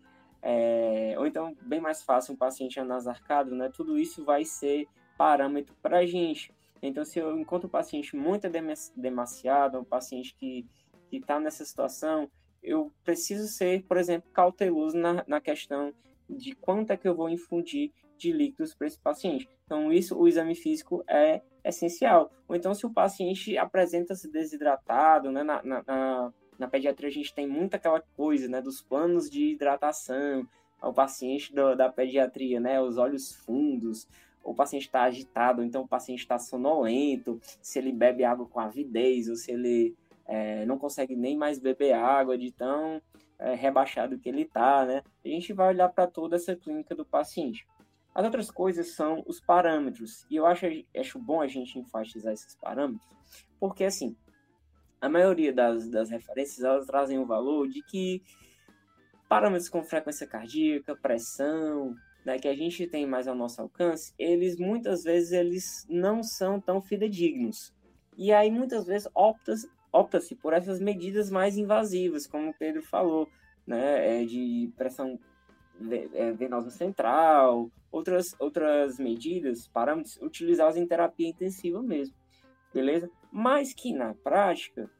é, ou então, bem mais fácil, um paciente anasarcado, né? Tudo isso vai ser parâmetro para a gente. Então, se eu encontro um paciente muito demasiado, um paciente que está nessa situação, eu preciso ser, por exemplo, cauteloso na, na questão de quanto é que eu vou infundir de líquidos para esse paciente. Então, isso, o exame físico é essencial. Ou então, se o paciente apresenta-se desidratado, né, na, na, na, pediatria a gente tem muita aquela coisa, né, dos planos de hidratação, ao paciente do, da pediatria, né, os olhos fundos, o paciente está agitado, então o paciente está sonolento, se ele bebe água com avidez, ou se ele é, não consegue nem mais beber água de tão é, rebaixado que ele está, né? A gente vai olhar para toda essa clínica do paciente. As outras coisas são os parâmetros, e eu acho, acho bom a gente enfatizar esses parâmetros, porque assim, a maioria das, das referências elas trazem o valor de que parâmetros como frequência cardíaca, pressão, né, que a gente tem mais ao nosso alcance, eles muitas vezes eles não são tão fidedignos. E aí muitas vezes opta-se opta por essas medidas mais invasivas, como o Pedro falou, né, é de pressão é, venosa central, outras, outras medidas, parâmetros utilizados em terapia intensiva mesmo, beleza? Mas que na prática,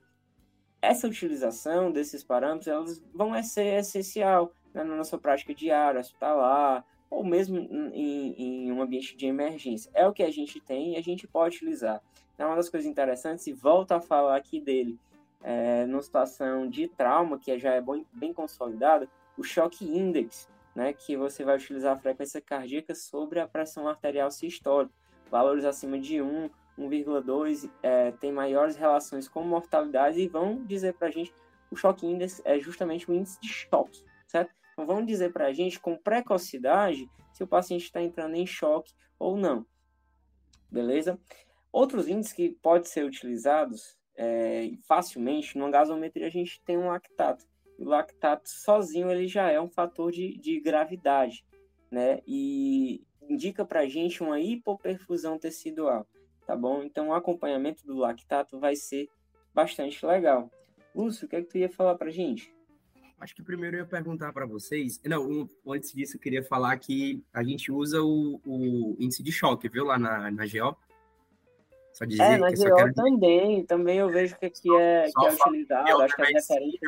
essa utilização desses parâmetros, elas vão ser essencial né, na nossa prática diária, hospitalar, ou mesmo em, em, um ambiente de emergência. É o que a gente tem e a gente pode utilizar. É uma das coisas interessantes, e volto a falar aqui dele, é, numa situação de trauma, que já é bem, bem consolidado, o choque index, né, que você vai utilizar a frequência cardíaca sobre a pressão arterial sistólica. Valores acima de 1, 1,2 é, tem maiores relações com mortalidade e vão dizer para a gente o choque índice é justamente o índice de choque, certo? Então vão dizer para a gente com precocidade se o paciente está entrando em choque ou não, beleza? Outros índices que podem ser utilizados é, facilmente, numa gasometria a gente tem um lactato o lactato sozinho ele já é um fator de, de gravidade, né? E indica para a gente uma hipoperfusão tecidual, tá bom? Então o acompanhamento do lactato vai ser bastante legal. Lúcio, o que é que tu ia falar para a gente? Acho que primeiro eu ia perguntar para vocês. Não, antes disso eu queria falar que a gente usa o, o índice de choque, viu, lá na, na GO. Só dizer é, na GO quero... também, também eu vejo que aqui é, que é utilizado, acho que é referente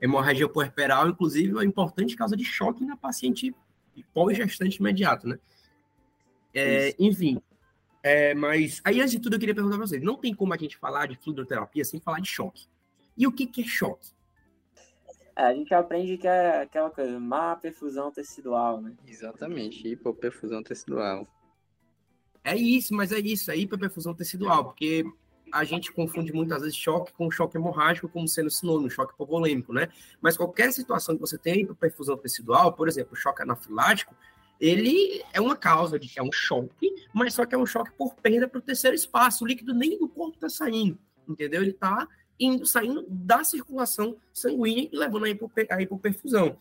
hemorragia puerperal, inclusive, é uma importante causa de choque na paciente pós-gestante imediato, né? É, enfim, é, mas aí antes de tudo eu queria perguntar para vocês, não tem como a gente falar de fluidoterapia sem falar de choque. E o que, que é choque? É, a gente aprende que é aquela coisa, má perfusão tecidual, né? Exatamente, hipoperfusão tecidual. É isso, mas é isso, é hiperperfusão tecidual, porque a gente confunde muitas vezes choque com choque hemorrágico como sendo sinônimo, choque hipovolêmico, né? Mas qualquer situação que você tenha perfusão tecidual, por exemplo, choque anafilático, ele é uma causa de é um choque, mas só que é um choque por perda para o terceiro espaço. O líquido nem do corpo está saindo. entendeu? Ele está indo, saindo da circulação sanguínea e levando a, hipoper, a hipoperfusão.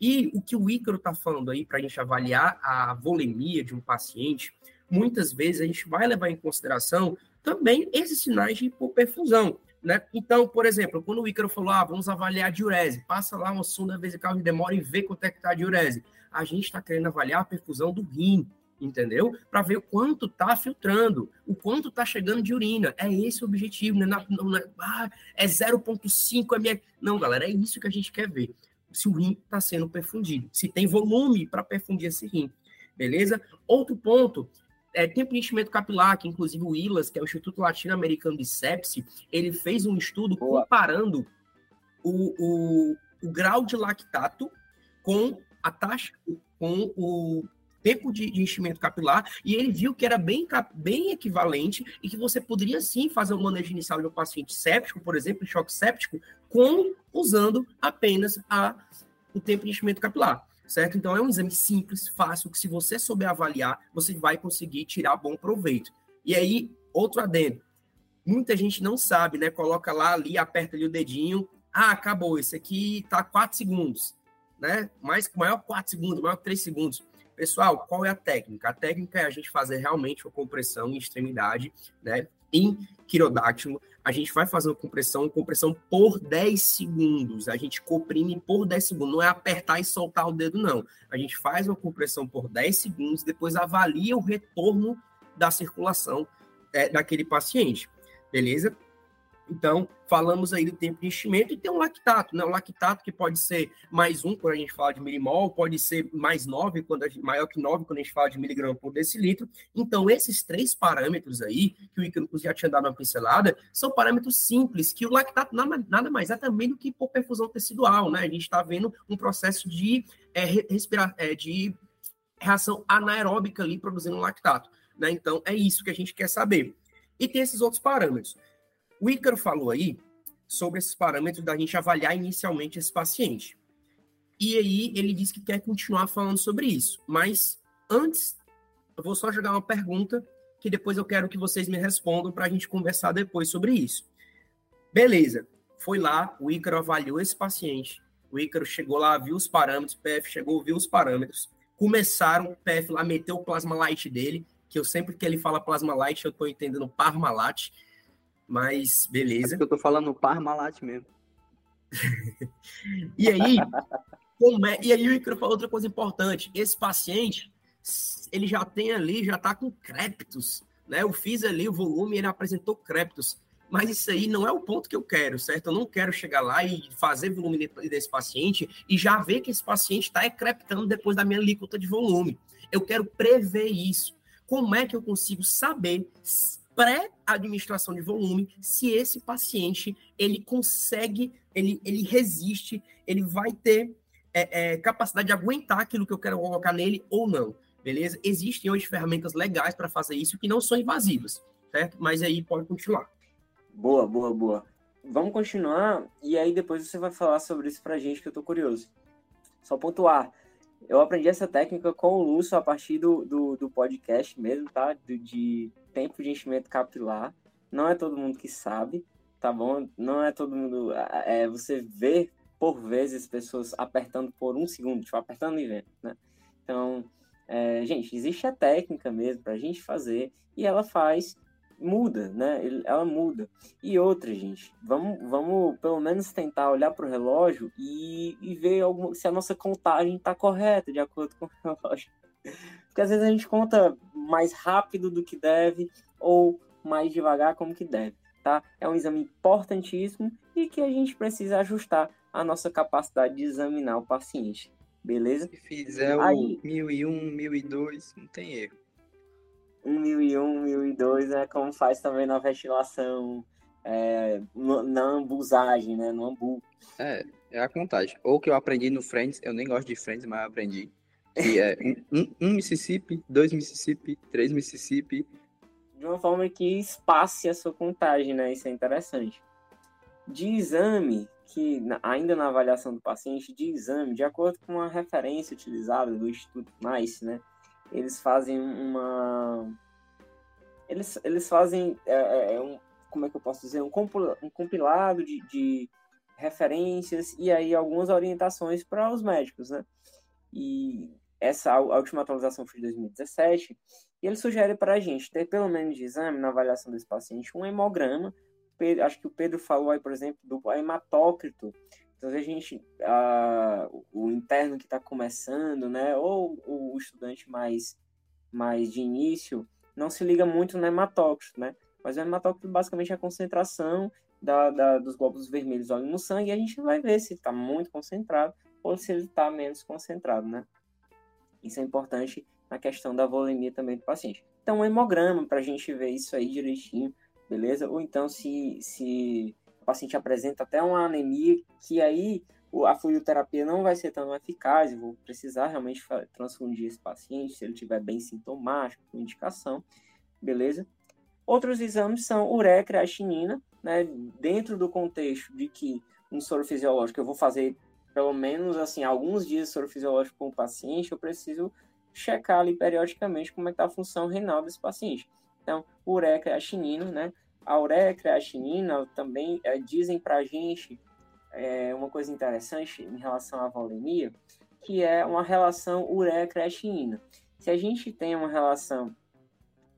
E o que o Ícaro está falando aí para a gente avaliar a volemia de um paciente, muitas vezes a gente vai levar em consideração também esses sinais de hipoperfusão. Né? Então, por exemplo, quando o Ícaro falou, ah, vamos avaliar a diurese, passa lá uma sonda vesical de demora e vê quanto é que está a diurese. A gente está querendo avaliar a perfusão do rim, entendeu? Para ver o quanto está filtrando, o quanto está chegando de urina. É esse o objetivo, né? Não, é, ah, é 0,5 ml. Não, galera, é isso que a gente quer ver. Se o rim está sendo perfundido, se tem volume para perfundir esse rim, beleza? Outro ponto é, tempo de enchimento capilar, que inclusive o ILAS, que é o Instituto Latino-Americano de Sepsi, ele fez um estudo Boa. comparando o, o, o, grau de lactato com a taxa, com o tempo de, enchimento capilar, e ele viu que era bem, bem equivalente e que você poderia sim fazer um manejo inicial de um paciente séptico, por exemplo, choque séptico, com usando apenas a, o tempo de enchimento capilar certo? Então é um exame simples, fácil, que se você souber avaliar, você vai conseguir tirar bom proveito. E aí, outro adendo. Muita gente não sabe, né? Coloca lá ali, aperta ali o dedinho. Ah, acabou, esse aqui tá 4 segundos, né? Mais, maior 4 segundos, maior 3 segundos. Pessoal, qual é a técnica? A técnica é a gente fazer realmente uma compressão em extremidade, né? Em quirodáctilo, a gente vai fazer uma compressão, compressão por 10 segundos. A gente comprime por 10 segundos. Não é apertar e soltar o dedo, não. A gente faz uma compressão por 10 segundos, depois avalia o retorno da circulação é, daquele paciente. Beleza? Então, falamos aí do tempo de enchimento e tem um lactato, né? O lactato que pode ser mais um quando a gente fala de milimol, pode ser mais nove, quando gente, maior que nove quando a gente fala de miligrama por decilitro. Então, esses três parâmetros aí, que o Icaro já tinha dado uma pincelada, são parâmetros simples, que o lactato nada, mais é também do que hipoperfusão tecidual, né? A gente está vendo um processo de, é, respirar, é, de reação anaeróbica ali produzindo lactato, né? Então, é isso que a gente quer saber. E tem esses outros parâmetros. O Ícaro falou aí sobre esses parâmetros da gente avaliar inicialmente esse paciente. E aí ele disse que quer continuar falando sobre isso. Mas antes, eu vou só jogar uma pergunta que depois eu quero que vocês me respondam para a gente conversar depois sobre isso. Beleza. Foi lá, o Ícaro avaliou esse paciente. O Ícaro chegou lá, viu os parâmetros, o PF chegou, viu os parâmetros. Começaram, o PF lá meteu o plasma light dele, que eu sempre que ele fala plasma light, eu estou entendendo Parmalat. Mas beleza. É eu tô falando Parmalat mesmo. e aí, é, e aí o Icaro falou outra coisa importante. Esse paciente, ele já tem ali, já tá com creptos, né? Eu fiz ali o volume, ele apresentou creptos. Mas isso aí não é o ponto que eu quero, certo? Eu não quero chegar lá e fazer volume desse paciente e já ver que esse paciente está creptando depois da minha alíquota de volume. Eu quero prever isso. Como é que eu consigo saber pré-administração de volume, se esse paciente ele consegue, ele, ele resiste, ele vai ter é, é, capacidade de aguentar aquilo que eu quero colocar nele ou não, beleza? Existem hoje ferramentas legais para fazer isso que não são invasivas, certo? Mas aí pode continuar. Boa, boa, boa. Vamos continuar e aí depois você vai falar sobre isso pra gente que eu tô curioso. Só pontuar. Eu aprendi essa técnica com o Lúcio a partir do, do, do podcast mesmo, tá? De, de tempo de enchimento capilar. Não é todo mundo que sabe, tá bom? Não é todo mundo. É, você vê, por vezes, pessoas apertando por um segundo, tipo, apertando e vendo, né? Então, é, gente, existe a técnica mesmo pra gente fazer e ela faz, muda, né? Ela muda. E outra, gente, vamos, vamos pelo menos tentar olhar pro relógio e, e ver alguma, se a nossa contagem tá correta de acordo com o relógio. Porque às vezes a gente conta mais rápido do que deve ou mais devagar como que deve, tá? É um exame importantíssimo e que a gente precisa ajustar a nossa capacidade de examinar o paciente, beleza? Se fizer Aí, o 1001, 1002, não tem erro. 1001, 1002 é como faz também na ventilação, é, na ambusagem, né? No ambu. É, é a contagem. Ou que eu aprendi no Friends, eu nem gosto de Friends, mas aprendi que é um, um, Mississippi, dois Mississippi, três Mississippi. De uma forma que espace a sua contagem, né? Isso é interessante. De exame, que ainda na avaliação do paciente, de exame, de acordo com a referência utilizada do Instituto NICE, né? Eles fazem uma. Eles, eles fazem. É, é, é um... como é que eu posso dizer, um, compilado de, de referências e aí algumas orientações para os médicos, né? E essa a última atualização foi de 2017, e ele sugere para a gente ter pelo menos de exame na avaliação desse paciente um hemograma. Acho que o Pedro falou aí, por exemplo, do hematócrito. Então, a gente, a, o interno que está começando, né, ou o estudante mais, mais de início, não se liga muito no hematócrito, né? Mas o hematócrito basicamente é a concentração da, da, dos glóbulos vermelhos no sangue e a gente vai ver se está muito concentrado ou se ele está menos concentrado, né? Isso é importante na questão da volemia também do paciente. Então, um hemograma para a gente ver isso aí direitinho, beleza? Ou então, se, se paciente apresenta até uma anemia, que aí a fluidoterapia não vai ser tão eficaz, eu vou precisar realmente transfundir esse paciente, se ele estiver bem sintomático, com indicação, beleza? Outros exames são ureia creatinina, né, dentro do contexto de que um soro fisiológico eu vou fazer pelo menos assim alguns dias de soro fisiológico com o paciente, eu preciso checar ali periodicamente como é que tá a função renal desse paciente. Então, ureia creatinina, né? A ureia creatinina também é, dizem para a gente é, uma coisa interessante em relação à volemia, que é uma relação ureia-creatinina. Se a gente tem uma relação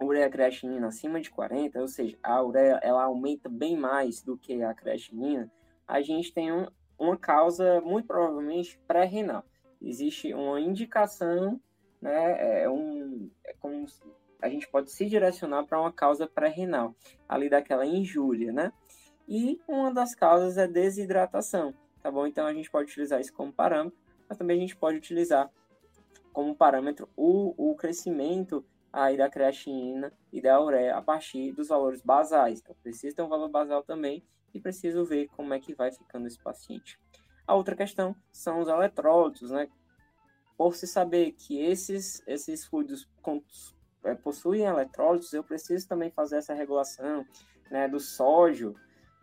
ureia-creatinina acima de 40, ou seja, a ureia ela aumenta bem mais do que a creatinina, a gente tem um, uma causa muito provavelmente pré-renal. Existe uma indicação, né, é um, é como a gente pode se direcionar para uma causa pré-renal, ali daquela injúria, né? E uma das causas é desidratação, tá bom? Então a gente pode utilizar isso como parâmetro, mas também a gente pode utilizar como parâmetro o, o crescimento aí da creatinina e da ureia a partir dos valores basais. Então precisa ter um valor basal também e preciso ver como é que vai ficando esse paciente. A outra questão são os eletrólitos, né? Por se saber que esses, esses fluidos possuem eletrólitos, eu preciso também fazer essa regulação né, do sódio,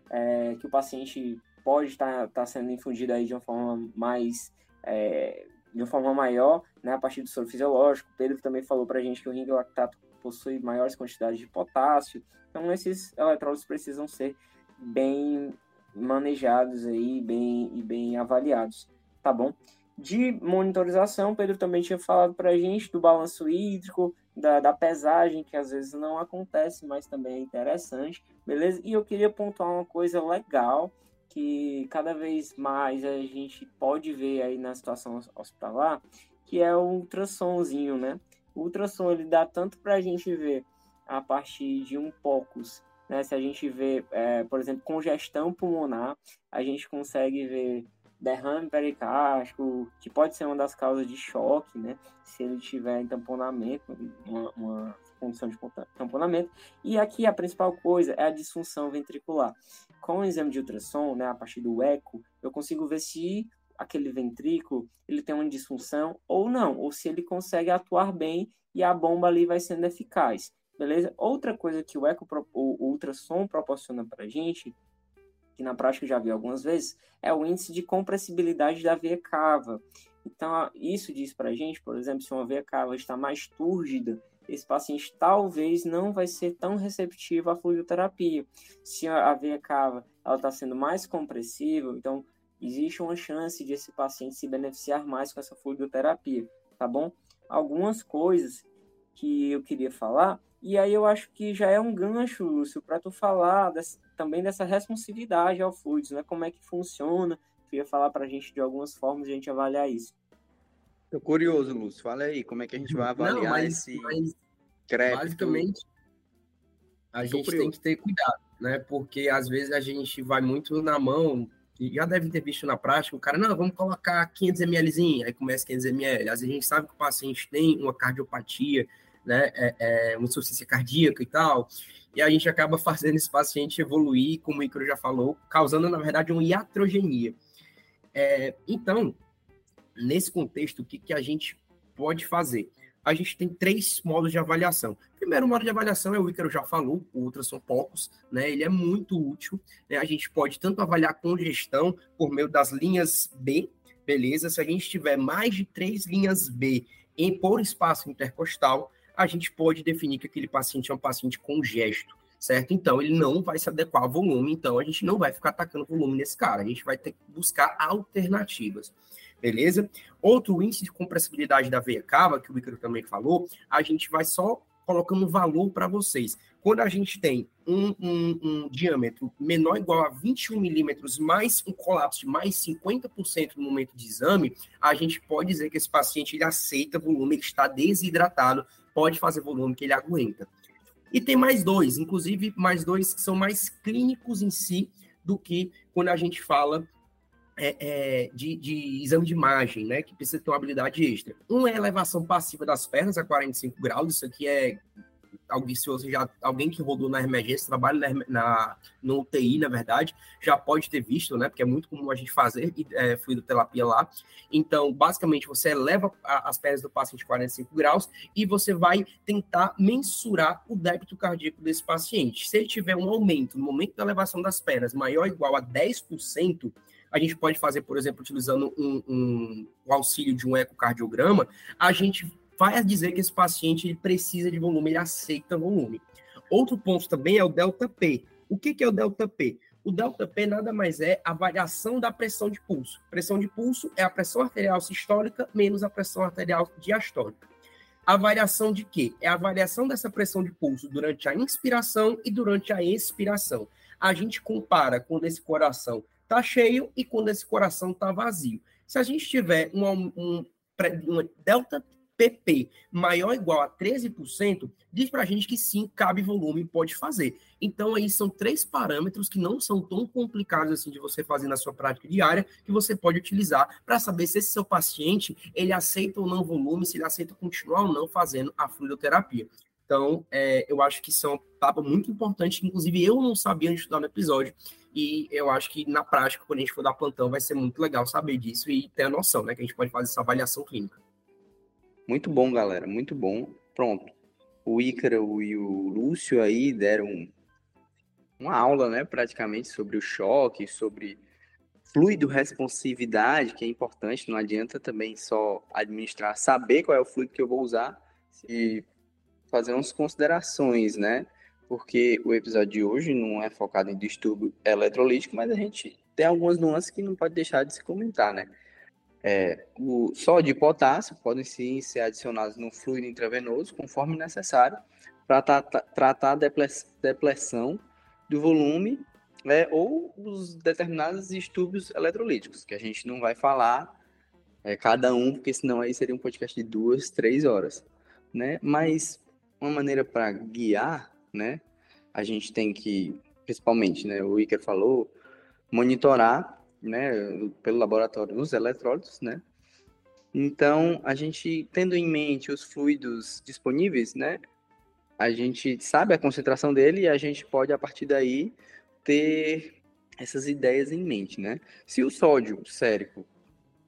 é, que o paciente pode estar tá, tá sendo infundido aí de uma forma mais é, de uma forma maior, né, a partir do soro fisiológico. Pedro também falou para a gente que o ringue lactato possui maiores quantidades de potássio. Então esses eletrólitos precisam ser bem manejados aí, bem e bem avaliados, tá bom? De monitorização, Pedro também tinha falado para a gente do balanço hídrico, da, da pesagem, que às vezes não acontece, mas também é interessante, beleza? E eu queria pontuar uma coisa legal, que cada vez mais a gente pode ver aí na situação hospitalar, que é o ultrassomzinho, né? O ultrassom, ele dá tanto para a gente ver a partir de um POCUS, né? Se a gente vê, é, por exemplo, congestão pulmonar, a gente consegue ver derrame pericárdico, que pode ser uma das causas de choque, né? Se ele tiver tamponamento, uma, uma condição de tamponamento. E aqui a principal coisa é a disfunção ventricular. Com o exame de ultrassom, né, a partir do eco, eu consigo ver se aquele ventrículo ele tem uma disfunção ou não, ou se ele consegue atuar bem e a bomba ali vai sendo eficaz, beleza? Outra coisa que o eco, o, ultrassom proporciona para gente que na prática eu já vi algumas vezes, é o índice de compressibilidade da veia cava. Então, isso diz para a gente, por exemplo, se uma veia cava está mais túrgida, esse paciente talvez não vai ser tão receptivo à fluidoterapia. Se a veia cava está sendo mais compressiva, então existe uma chance de esse paciente se beneficiar mais com essa fluidoterapia, tá bom? Algumas coisas que eu queria falar, e aí eu acho que já é um gancho, Lúcio, para tu falar desse, também dessa responsividade ao fluidos, né? Como é que funciona? Queria falar para a gente de algumas formas de a gente avaliar isso. Tô curioso, Lúcio. Fala aí, como é que a gente vai avaliar Não, mas, esse mas, crédito? Basicamente, a gente tem que ter cuidado, né? Porque às vezes a gente vai muito na mão, e já deve ter visto na prática, o cara, não, vamos colocar 500 ml, aí começa 500 ml. Às vezes a gente sabe que o paciente tem uma cardiopatia, né? É, é, uma insuficiência cardíaca e tal e a gente acaba fazendo esse paciente evoluir, como o Icaro já falou, causando, na verdade, uma iatrogenia. É, então, nesse contexto, o que, que a gente pode fazer? A gente tem três modos de avaliação. Primeiro modo de avaliação é o Icaro já falou, o ultrassom poucos, né? Ele é muito útil. Né? A gente pode tanto avaliar congestão por meio das linhas B, beleza? Se a gente tiver mais de três linhas B em por espaço intercostal, a gente pode definir que aquele paciente é um paciente congesto. certo? Então, ele não vai se adequar ao volume, então a gente não vai ficar atacando volume nesse cara, a gente vai ter que buscar alternativas, beleza? Outro índice de compressibilidade da veia cava, que o Ícaro também falou, a gente vai só colocando valor para vocês. Quando a gente tem um, um, um, diâmetro menor igual a 21 milímetros, mais um colapso de mais 50% no momento de exame, a gente pode dizer que esse paciente ele aceita volume, ele está desidratado, pode fazer volume que ele aguenta. E tem mais dois, inclusive mais dois que são mais clínicos em si do que quando a gente fala é, é, de, de, exame de imagem, né? Que precisa ter uma habilidade extra. Um é elevação passiva das pernas a 45 graus, isso aqui é alguém, se você já, alguém que rodou na emergência, trabalha na, na, no UTI, na verdade, já pode ter visto, né? Porque é muito comum a gente fazer é, fluidoterapia lá. Então, basicamente, você eleva a, as pernas do paciente 45 graus e você vai tentar mensurar o débito cardíaco desse paciente. Se ele tiver um aumento no momento da elevação das pernas maior ou igual a 10%, a gente pode fazer, por exemplo, utilizando um, um, o auxílio de um ecocardiograma, a gente vai dizer que esse paciente ele precisa de volume, ele aceita volume. Outro ponto também é o delta P. O que, que é o delta P? O delta P nada mais é a variação da pressão de pulso. Pressão de pulso é a pressão arterial sistólica menos a pressão arterial diastólica. A variação de quê? É a variação dessa pressão de pulso durante a inspiração e durante a expiração. A gente compara quando esse coração está cheio e quando esse coração está vazio. Se a gente tiver um, um, um delta PP maior ou igual a 13%, diz para a gente que sim, cabe volume, pode fazer. Então, aí são três parâmetros que não são tão complicados assim de você fazer na sua prática diária, que você pode utilizar para saber se esse seu paciente, ele aceita ou não volume, se ele aceita continuar ou não fazendo a fluidoterapia. Então, é, eu acho que é uma etapa muito importante, que inclusive eu não sabia antes de estudar no episódio, e eu acho que na prática, quando a gente for dar plantão, vai ser muito legal saber disso e ter a noção, né, que a gente pode fazer essa avaliação clínica. Muito bom, galera, muito bom. Pronto. O Ícaro e o Lúcio aí deram uma aula, né, praticamente sobre o choque, sobre fluido responsividade, que é importante, não adianta também só administrar, saber qual é o fluido que eu vou usar e fazer umas considerações, né? Porque o episódio de hoje não é focado em distúrbio eletrolítico, mas a gente tem algumas nuances que não pode deixar de se comentar, né? É, o sódio e potássio podem sim ser adicionados no fluido intravenoso conforme necessário para tratar a depressão do volume né, ou os determinados distúrbios eletrolíticos, que a gente não vai falar é, cada um, porque senão aí seria um podcast de duas, três horas. Né? Mas uma maneira para guiar, né, a gente tem que, principalmente, né, o Iker falou, monitorar né, pelo laboratório os eletrólitos, né? Então, a gente tendo em mente os fluidos disponíveis, né, a gente sabe a concentração dele e a gente pode a partir daí ter essas ideias em mente, né? Se o sódio sérico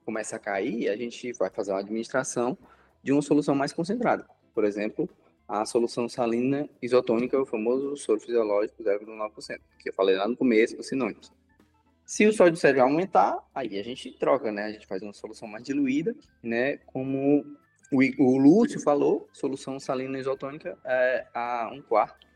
começa a cair, a gente vai fazer uma administração de uma solução mais concentrada. Por exemplo, a solução salina isotônica, o famoso soro fisiológico 0,9%, que eu falei lá no começo, os sinônimos. Se o sódio sério aumentar, aí a gente troca, né? A gente faz uma solução mais diluída, né? Como o, o Lúcio falou, solução salina isotônica é a um quarto,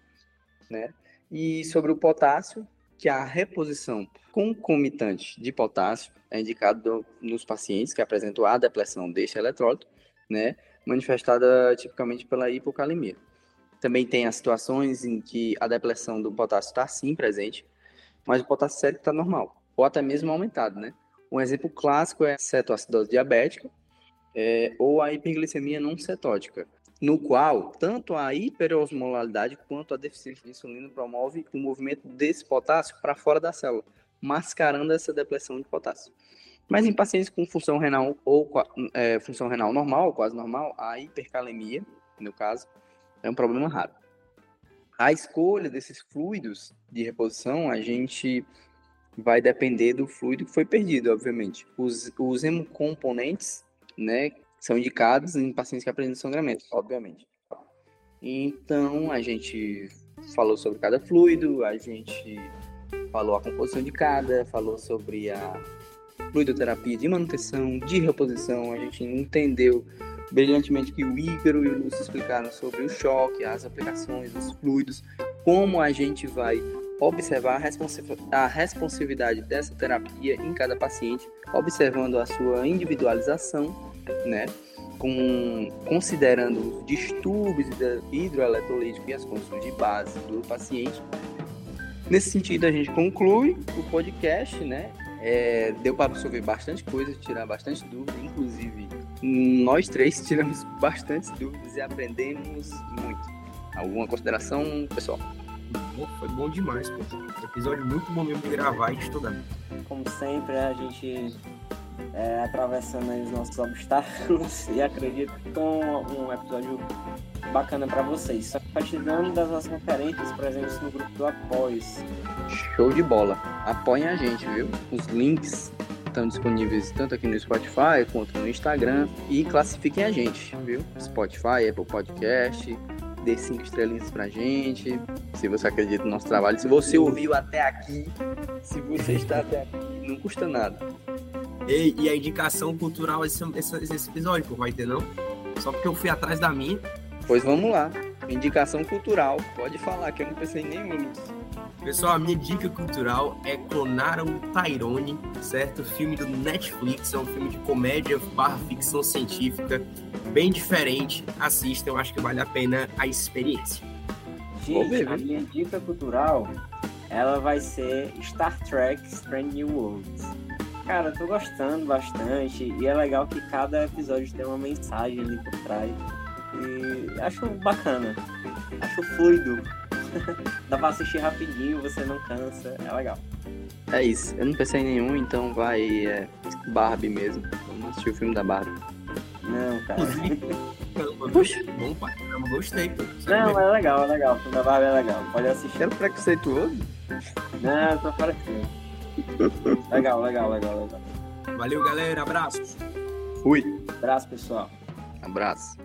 né? E sobre o potássio, que a reposição concomitante de potássio é indicado nos pacientes que apresentam a depressão deste eletrólito, né? Manifestada tipicamente pela hipocalemia. Também tem as situações em que a depressão do potássio está sim presente, mas o potássio sério está normal ou até mesmo aumentado, né? Um exemplo clássico é a cetoacidose diabética é, ou a hiperglicemia não cetótica, no qual tanto a hiperosmolaridade quanto a deficiência de insulina promove o movimento desse potássio para fora da célula, mascarando essa depressão de potássio. Mas em pacientes com função renal ou é, função renal normal, quase normal, a hipercalemia, no caso, é um problema raro. A escolha desses fluidos de reposição, a gente vai depender do fluido que foi perdido, obviamente. Os, os hemocomponentes, né, são indicados em pacientes que apresentam sangramento, obviamente. Então, a gente falou sobre cada fluido, a gente falou a composição de cada, falou sobre a fluidoterapia de manutenção, de reposição, a gente entendeu brilhantemente que o Ícaro e o Lúcio explicaram sobre o choque, as aplicações, os fluidos, como a gente vai observar a, a responsividade dessa terapia em cada paciente, observando a sua individualização, né? Com, considerando os distúrbios hidroeletrolíticos e as condições de base do paciente. Nesse sentido, a gente conclui o podcast, né? É, deu para absorver bastante coisa, tirar bastante dúvidas, inclusive nós três tiramos bastante dúvidas e aprendemos muito. Alguma consideração, pessoal? Foi bom demais, pô. Episódio muito bom mesmo de gravar e estudar. Como sempre, a gente é, atravessando os nossos obstáculos e acredito com um episódio bacana para vocês. Só compartilhando das nossas referências presentes no grupo do Apoios. Show de bola. Apoiem a gente, viu? Os links estão disponíveis tanto aqui no Spotify quanto no Instagram. E classifiquem a gente, viu? Spotify, Apple Podcast, dê cinco estrelinhas pra gente. Se você acredita no nosso trabalho, se você ouviu até aqui, se você está até aqui, não custa nada. E, e a indicação cultural esse, esse, esse episódio, pô, vai ter não? Só porque eu fui atrás da minha. Pois vamos lá. Indicação cultural. Pode falar que eu não pensei em nenhuma, Pessoal, a minha dica cultural é Clonar o Tyrone, certo? Filme do Netflix, é um filme de comédia barra ficção científica, bem diferente. Assista, eu acho que vale a pena a experiência. Gente, a minha dica cultural, ela vai ser Star Trek Strange New Worlds. Cara, eu tô gostando bastante e é legal que cada episódio tem uma mensagem ali por trás. E acho bacana, acho fluido. Dá pra assistir rapidinho, você não cansa, é legal. É isso, eu não pensei em nenhum, então vai é, Barbie mesmo. Vamos assistir o filme da Barbie. Não, cara. Puxa. Bom pra caramba, gostei. Pô. Não, é legal, é legal. O filme da Barbie é legal. Pode assistir. Era preconceituoso? Não, tô parecendo. legal, legal, legal, legal. Valeu, galera. Abraços. Fui. Abraço, pessoal. Abraço.